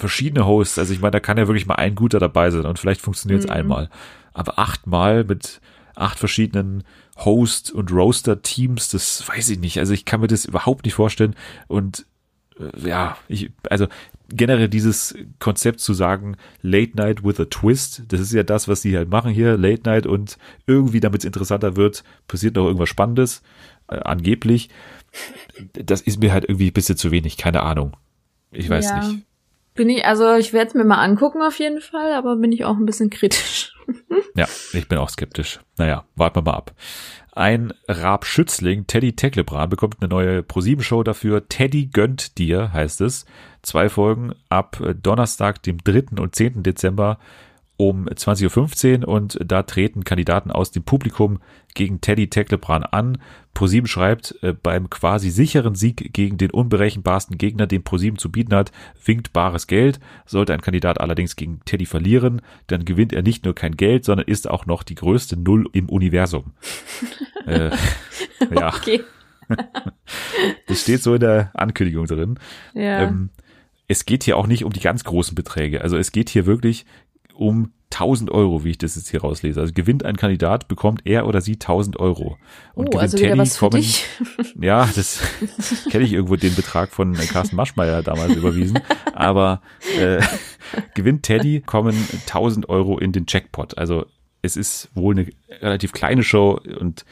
verschiedene Hosts. Also ich meine, da kann ja wirklich mal ein guter dabei sein und vielleicht funktioniert es mhm. einmal. Aber achtmal mit acht verschiedenen Host- und Roaster-Teams, das weiß ich nicht. Also ich kann mir das überhaupt nicht vorstellen. Und äh, ja, ich, also generell dieses Konzept zu sagen, Late Night with a Twist, das ist ja das, was die halt machen hier, Late Night und irgendwie, damit es interessanter wird, passiert noch irgendwas Spannendes, äh, angeblich. Das ist mir halt irgendwie ein bisschen zu wenig, keine Ahnung. Ich weiß ja. nicht. Bin ich, also ich werde es mir mal angucken auf jeden Fall, aber bin ich auch ein bisschen kritisch. <laughs> ja, ich bin auch skeptisch. Naja, warten wir mal ab. Ein Raab-Schützling, Teddy Tecklebrand, bekommt eine neue ProSieben-Show dafür. Teddy gönnt dir, heißt es. Zwei Folgen ab Donnerstag, dem 3. und 10. Dezember um 20.15 Uhr und da treten Kandidaten aus dem Publikum gegen Teddy Tecklebrand an. ProSieben schreibt, äh, beim quasi sicheren Sieg gegen den unberechenbarsten Gegner, den ProSieben zu bieten hat, winkt bares Geld. Sollte ein Kandidat allerdings gegen Teddy verlieren, dann gewinnt er nicht nur kein Geld, sondern ist auch noch die größte Null im Universum. <laughs> äh, ja. Okay. <laughs> das steht so in der Ankündigung drin. Ja. Ähm, es geht hier auch nicht um die ganz großen Beträge. Also es geht hier wirklich um 1000 Euro, wie ich das jetzt hier rauslese. Also gewinnt ein Kandidat, bekommt er oder sie 1000 Euro. Und oh, gewinnt also Teddy was kommen, dich. <laughs> ja, das <laughs> kenne ich irgendwo den Betrag von Carsten Maschmeyer damals überwiesen. Aber äh, gewinnt Teddy, kommen 1000 Euro in den Jackpot. Also es ist wohl eine relativ kleine Show und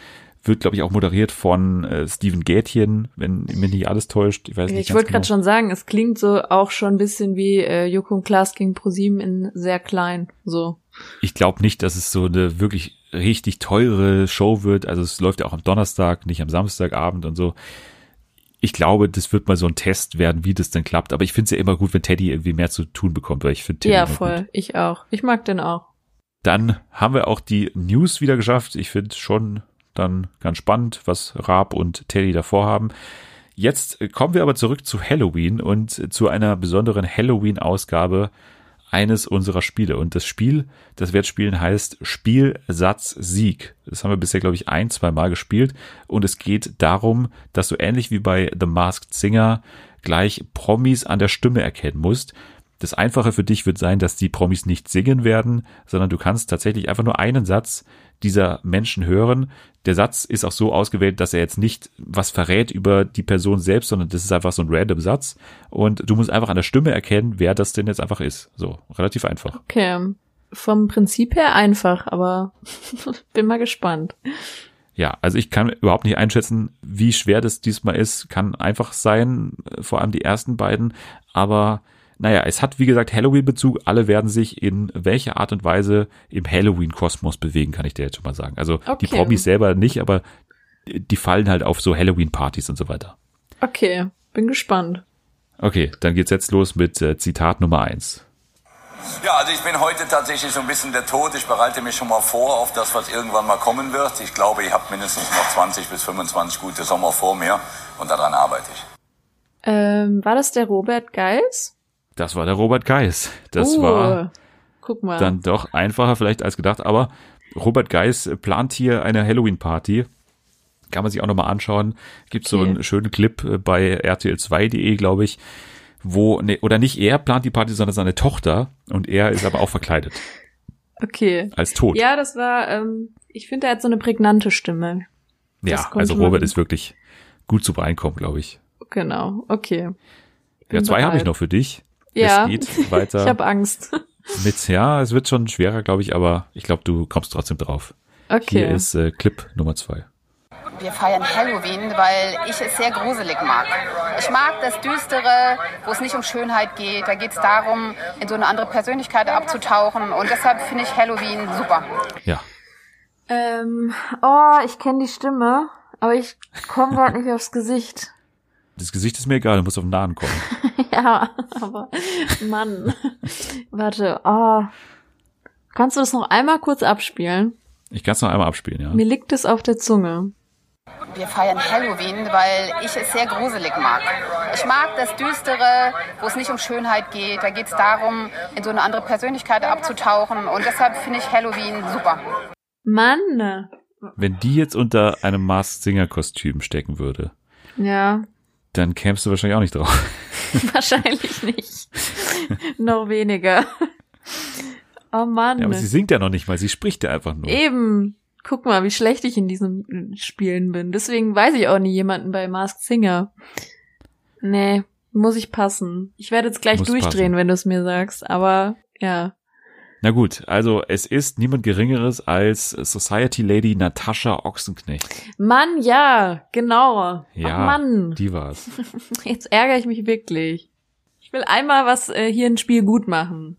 wird, glaube ich, auch moderiert von äh, Steven Gätchen, wenn mir nicht alles täuscht. Ich, weiß nicht ich wollte gerade genau. schon sagen, es klingt so auch schon ein bisschen wie äh, Joko und Klaas gegen ProSieben in sehr klein. So. Ich glaube nicht, dass es so eine wirklich richtig teure Show wird. Also es läuft ja auch am Donnerstag, nicht am Samstagabend und so. Ich glaube, das wird mal so ein Test werden, wie das denn klappt. Aber ich finde es ja immer gut, wenn Teddy irgendwie mehr zu tun bekommt, weil ich finde Teddy Ja, voll. Gut. Ich auch. Ich mag den auch. Dann haben wir auch die News wieder geschafft. Ich finde schon dann ganz spannend, was Raab und Teddy davor haben. Jetzt kommen wir aber zurück zu Halloween und zu einer besonderen Halloween-Ausgabe eines unserer Spiele. Und das Spiel, das wir jetzt spielen, heißt Spielsatz Sieg. Das haben wir bisher, glaube ich, ein, zwei Mal gespielt. Und es geht darum, dass du ähnlich wie bei The Masked Singer gleich Promis an der Stimme erkennen musst. Das Einfache für dich wird sein, dass die Promis nicht singen werden, sondern du kannst tatsächlich einfach nur einen Satz dieser Menschen hören. Der Satz ist auch so ausgewählt, dass er jetzt nicht was verrät über die Person selbst, sondern das ist einfach so ein random Satz. Und du musst einfach an der Stimme erkennen, wer das denn jetzt einfach ist. So, relativ einfach. Okay. Vom Prinzip her einfach, aber <laughs> bin mal gespannt. Ja, also ich kann überhaupt nicht einschätzen, wie schwer das diesmal ist. Kann einfach sein, vor allem die ersten beiden, aber naja, es hat wie gesagt Halloween-Bezug. Alle werden sich in welcher Art und Weise im Halloween-Kosmos bewegen, kann ich dir jetzt schon mal sagen. Also okay. die Promis selber nicht, aber die fallen halt auf so Halloween-Partys und so weiter. Okay, bin gespannt. Okay, dann geht's jetzt los mit äh, Zitat Nummer eins. Ja, also ich bin heute tatsächlich so ein bisschen der Tod. Ich bereite mich schon mal vor auf das, was irgendwann mal kommen wird. Ich glaube, ihr habt mindestens noch 20 bis 25 gute Sommer vor mir und daran arbeite ich. Ähm, war das der Robert Geis? Das war der Robert Geis. Das uh, war dann doch einfacher vielleicht als gedacht, aber Robert Geis plant hier eine Halloween-Party. Kann man sich auch nochmal anschauen. Gibt okay. so einen schönen Clip äh, bei RTL2.de, glaube ich, wo, ne, oder nicht er plant die Party, sondern seine Tochter und er ist aber auch verkleidet. <laughs> Okay. Als tot. Ja, das war, ähm, ich finde, er hat so eine prägnante Stimme. Das ja, also Robert ist wirklich gut zu beeinkommen, glaube ich. Genau, okay. ja, zwei habe ich noch für dich. Ja, es geht weiter. <laughs> ich habe Angst. <laughs> Mit, ja, es wird schon schwerer, glaube ich, aber ich glaube, du kommst trotzdem drauf. Okay. Hier ist äh, Clip Nummer zwei. Wir feiern Halloween, weil ich es sehr gruselig mag. Ich mag das Düstere, wo es nicht um Schönheit geht. Da geht es darum, in so eine andere Persönlichkeit abzutauchen. Und deshalb finde ich Halloween super. Ja. Ähm, oh, ich kenne die Stimme, aber ich komme gerade nicht aufs Gesicht. Das Gesicht ist mir egal, du musst auf den Nahen kommen. <laughs> ja, aber Mann. Warte, oh. Kannst du das noch einmal kurz abspielen? Ich kann es noch einmal abspielen, ja. Mir liegt es auf der Zunge. Wir feiern Halloween, weil ich es sehr gruselig mag. Ich mag das Düstere, wo es nicht um Schönheit geht. Da geht es darum, in so eine andere Persönlichkeit abzutauchen. Und deshalb finde ich Halloween super. Mann! Wenn die jetzt unter einem Mars Singer Kostüm stecken würde, Ja, dann kämst du wahrscheinlich auch nicht drauf. <laughs> wahrscheinlich nicht. noch weniger. Oh Mann. Ja, aber sie singt ja noch nicht mal, sie spricht ja einfach nur. Eben. Guck mal, wie schlecht ich in diesen Spielen bin. Deswegen weiß ich auch nie jemanden bei Masked Singer. Nee, muss ich passen. Ich werde jetzt gleich Muss durchdrehen, passen. wenn du es mir sagst. Aber ja. Na gut, also es ist niemand Geringeres als Society Lady Natascha Ochsenknecht. Mann, ja, genau. Ja, Ach Mann, die war's. <laughs> jetzt ärgere ich mich wirklich. Ich will einmal was äh, hier ein Spiel gut machen.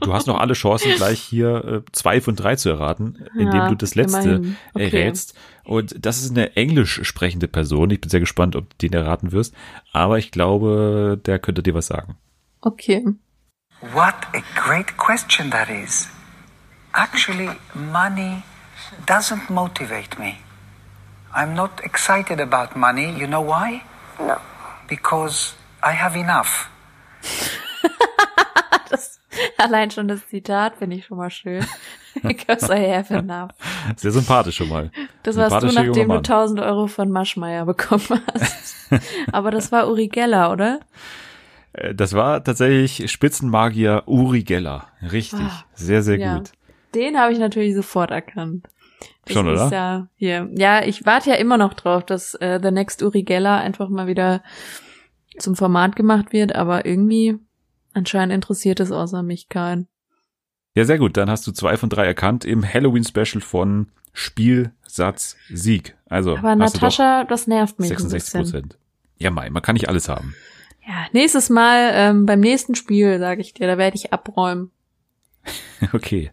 Du hast noch alle Chancen, <laughs> gleich hier äh, zwei von drei zu erraten, indem Ja, du das letzte immerhin. Okay. errätst. Und das ist eine englisch sprechende Person. Ich bin sehr gespannt, ob du den erraten wirst. Aber ich glaube, der könnte dir was sagen. Okay. What a great question that is. Actually, money doesn't motivate me. I'm not excited about money. You know why? No. Because I have enough. <laughs> Allein schon das Zitat finde ich schon mal schön. <laughs> Because I have enough. Sehr sympathisch schon mal. Das warst du, nachdem du Mann. 1000 Euro von Maschmeyer bekommen hast. <laughs> Aber das war Uri Geller, oder? Äh, Das war tatsächlich Spitzenmagier Uri Geller. Richtig. Ah, sehr, sehr ja. gut. Den habe ich natürlich sofort erkannt. Das Schon, oder? Ja, hier. ja, ich warte ja immer noch drauf, dass äh, The Next Uri Geller einfach mal wieder zum Format gemacht wird, aber irgendwie anscheinend interessiert es außer mich keinen. Ja, sehr gut. Dann hast du zwei von drei erkannt im Halloween-Special von Spiel, Satz, Sieg. Also Aber Natascha, das nervt mich doch 66 ein bisschen. Prozent. Ja, Mai, man kann nicht alles haben. Ja, nächstes Mal ähm, beim nächsten Spiel, sage ich dir, da werde ich abräumen. <laughs> Okay.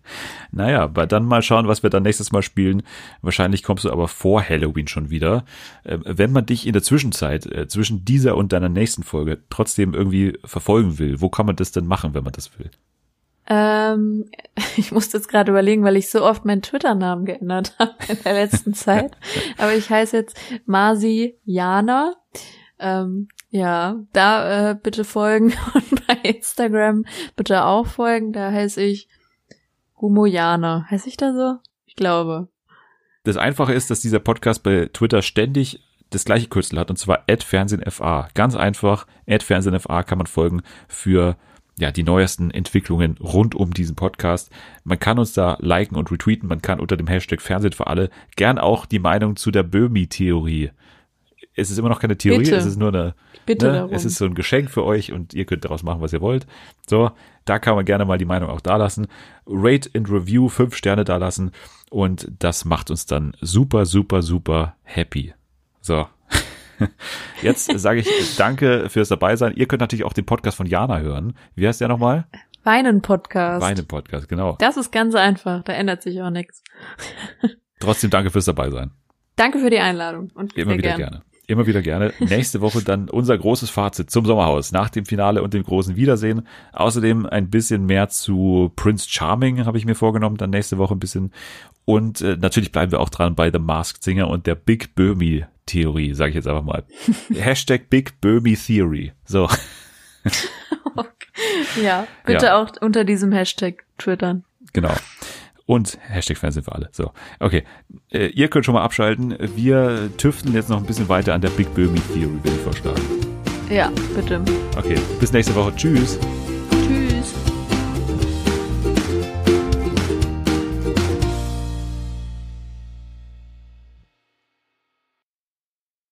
Naja, aber dann mal schauen, was wir dann nächstes Mal spielen. Wahrscheinlich kommst du aber vor Halloween schon wieder. Ähm, wenn man dich in der Zwischenzeit, äh, zwischen dieser und deiner nächsten Folge, trotzdem irgendwie verfolgen will, wo kann man das denn machen, wenn man das will? Ähm, <laughs> ich musste jetzt gerade überlegen, weil ich so oft meinen Twitter-Namen geändert <laughs> habe in der letzten Zeit. Aber ich heiße jetzt Masi Jana. Ähm, ja, da äh, bitte folgen <laughs> und bei Instagram bitte auch folgen. Da heiße ich Humojana. Heiße ich da so? Ich glaube. Das Einfache ist, dass dieser Podcast bei Twitter ständig das gleiche Kürzel hat, und zwar @fernsehenfa. Ganz einfach, @fernsehenfa kann man folgen für ja, die neuesten Entwicklungen rund um diesen Podcast. Man kann uns da liken und retweeten. Man kann unter dem Hashtag Fernsehen für alle gern auch die Meinung zu der Böhmi-Theorie. Es ist immer noch keine Theorie, Bitte. es ist nur eine, Bitte ne, darum. es ist so ein Geschenk für euch und ihr könnt daraus machen, was ihr wollt. So, da kann man gerne mal die Meinung auch da lassen. Rate and Review, fünf Sterne da lassen und das macht uns dann super, super, super happy. So. <laughs> Jetzt sage ich danke fürs dabei sein. Ihr könnt natürlich auch den Podcast von Jana hören. Wie heißt der nochmal? Weinen-Podcast. Weine Podcast, genau. Das ist ganz einfach. Da ändert sich auch nichts. <laughs> Trotzdem danke fürs dabei sein. Danke für die Einladung. Und Immer wieder gern. gerne. Immer wieder gerne. Nächste Woche dann unser großes Fazit zum Sommerhaus nach dem Finale und dem großen Wiedersehen. Außerdem ein bisschen mehr zu Prince Charming habe ich mir vorgenommen, dann nächste Woche ein bisschen. Und äh, natürlich bleiben wir auch dran bei The Masked Singer und der Big Böhmi Theorie, sage ich jetzt einfach mal. <laughs> Hashtag Big Böhmi Theory. So, <laughs> Ja, bitte Ja. auch unter diesem Hashtag twittern. genau. Und Hashtag Fernsehen für alle. So, okay. Äh, ihr könnt schon mal abschalten. Wir tüfteln jetzt noch ein bisschen weiter an der Big Böhmi Theory, würde ich vorschlagen. Ja, bitte. Okay, bis nächste Woche. Tschüss.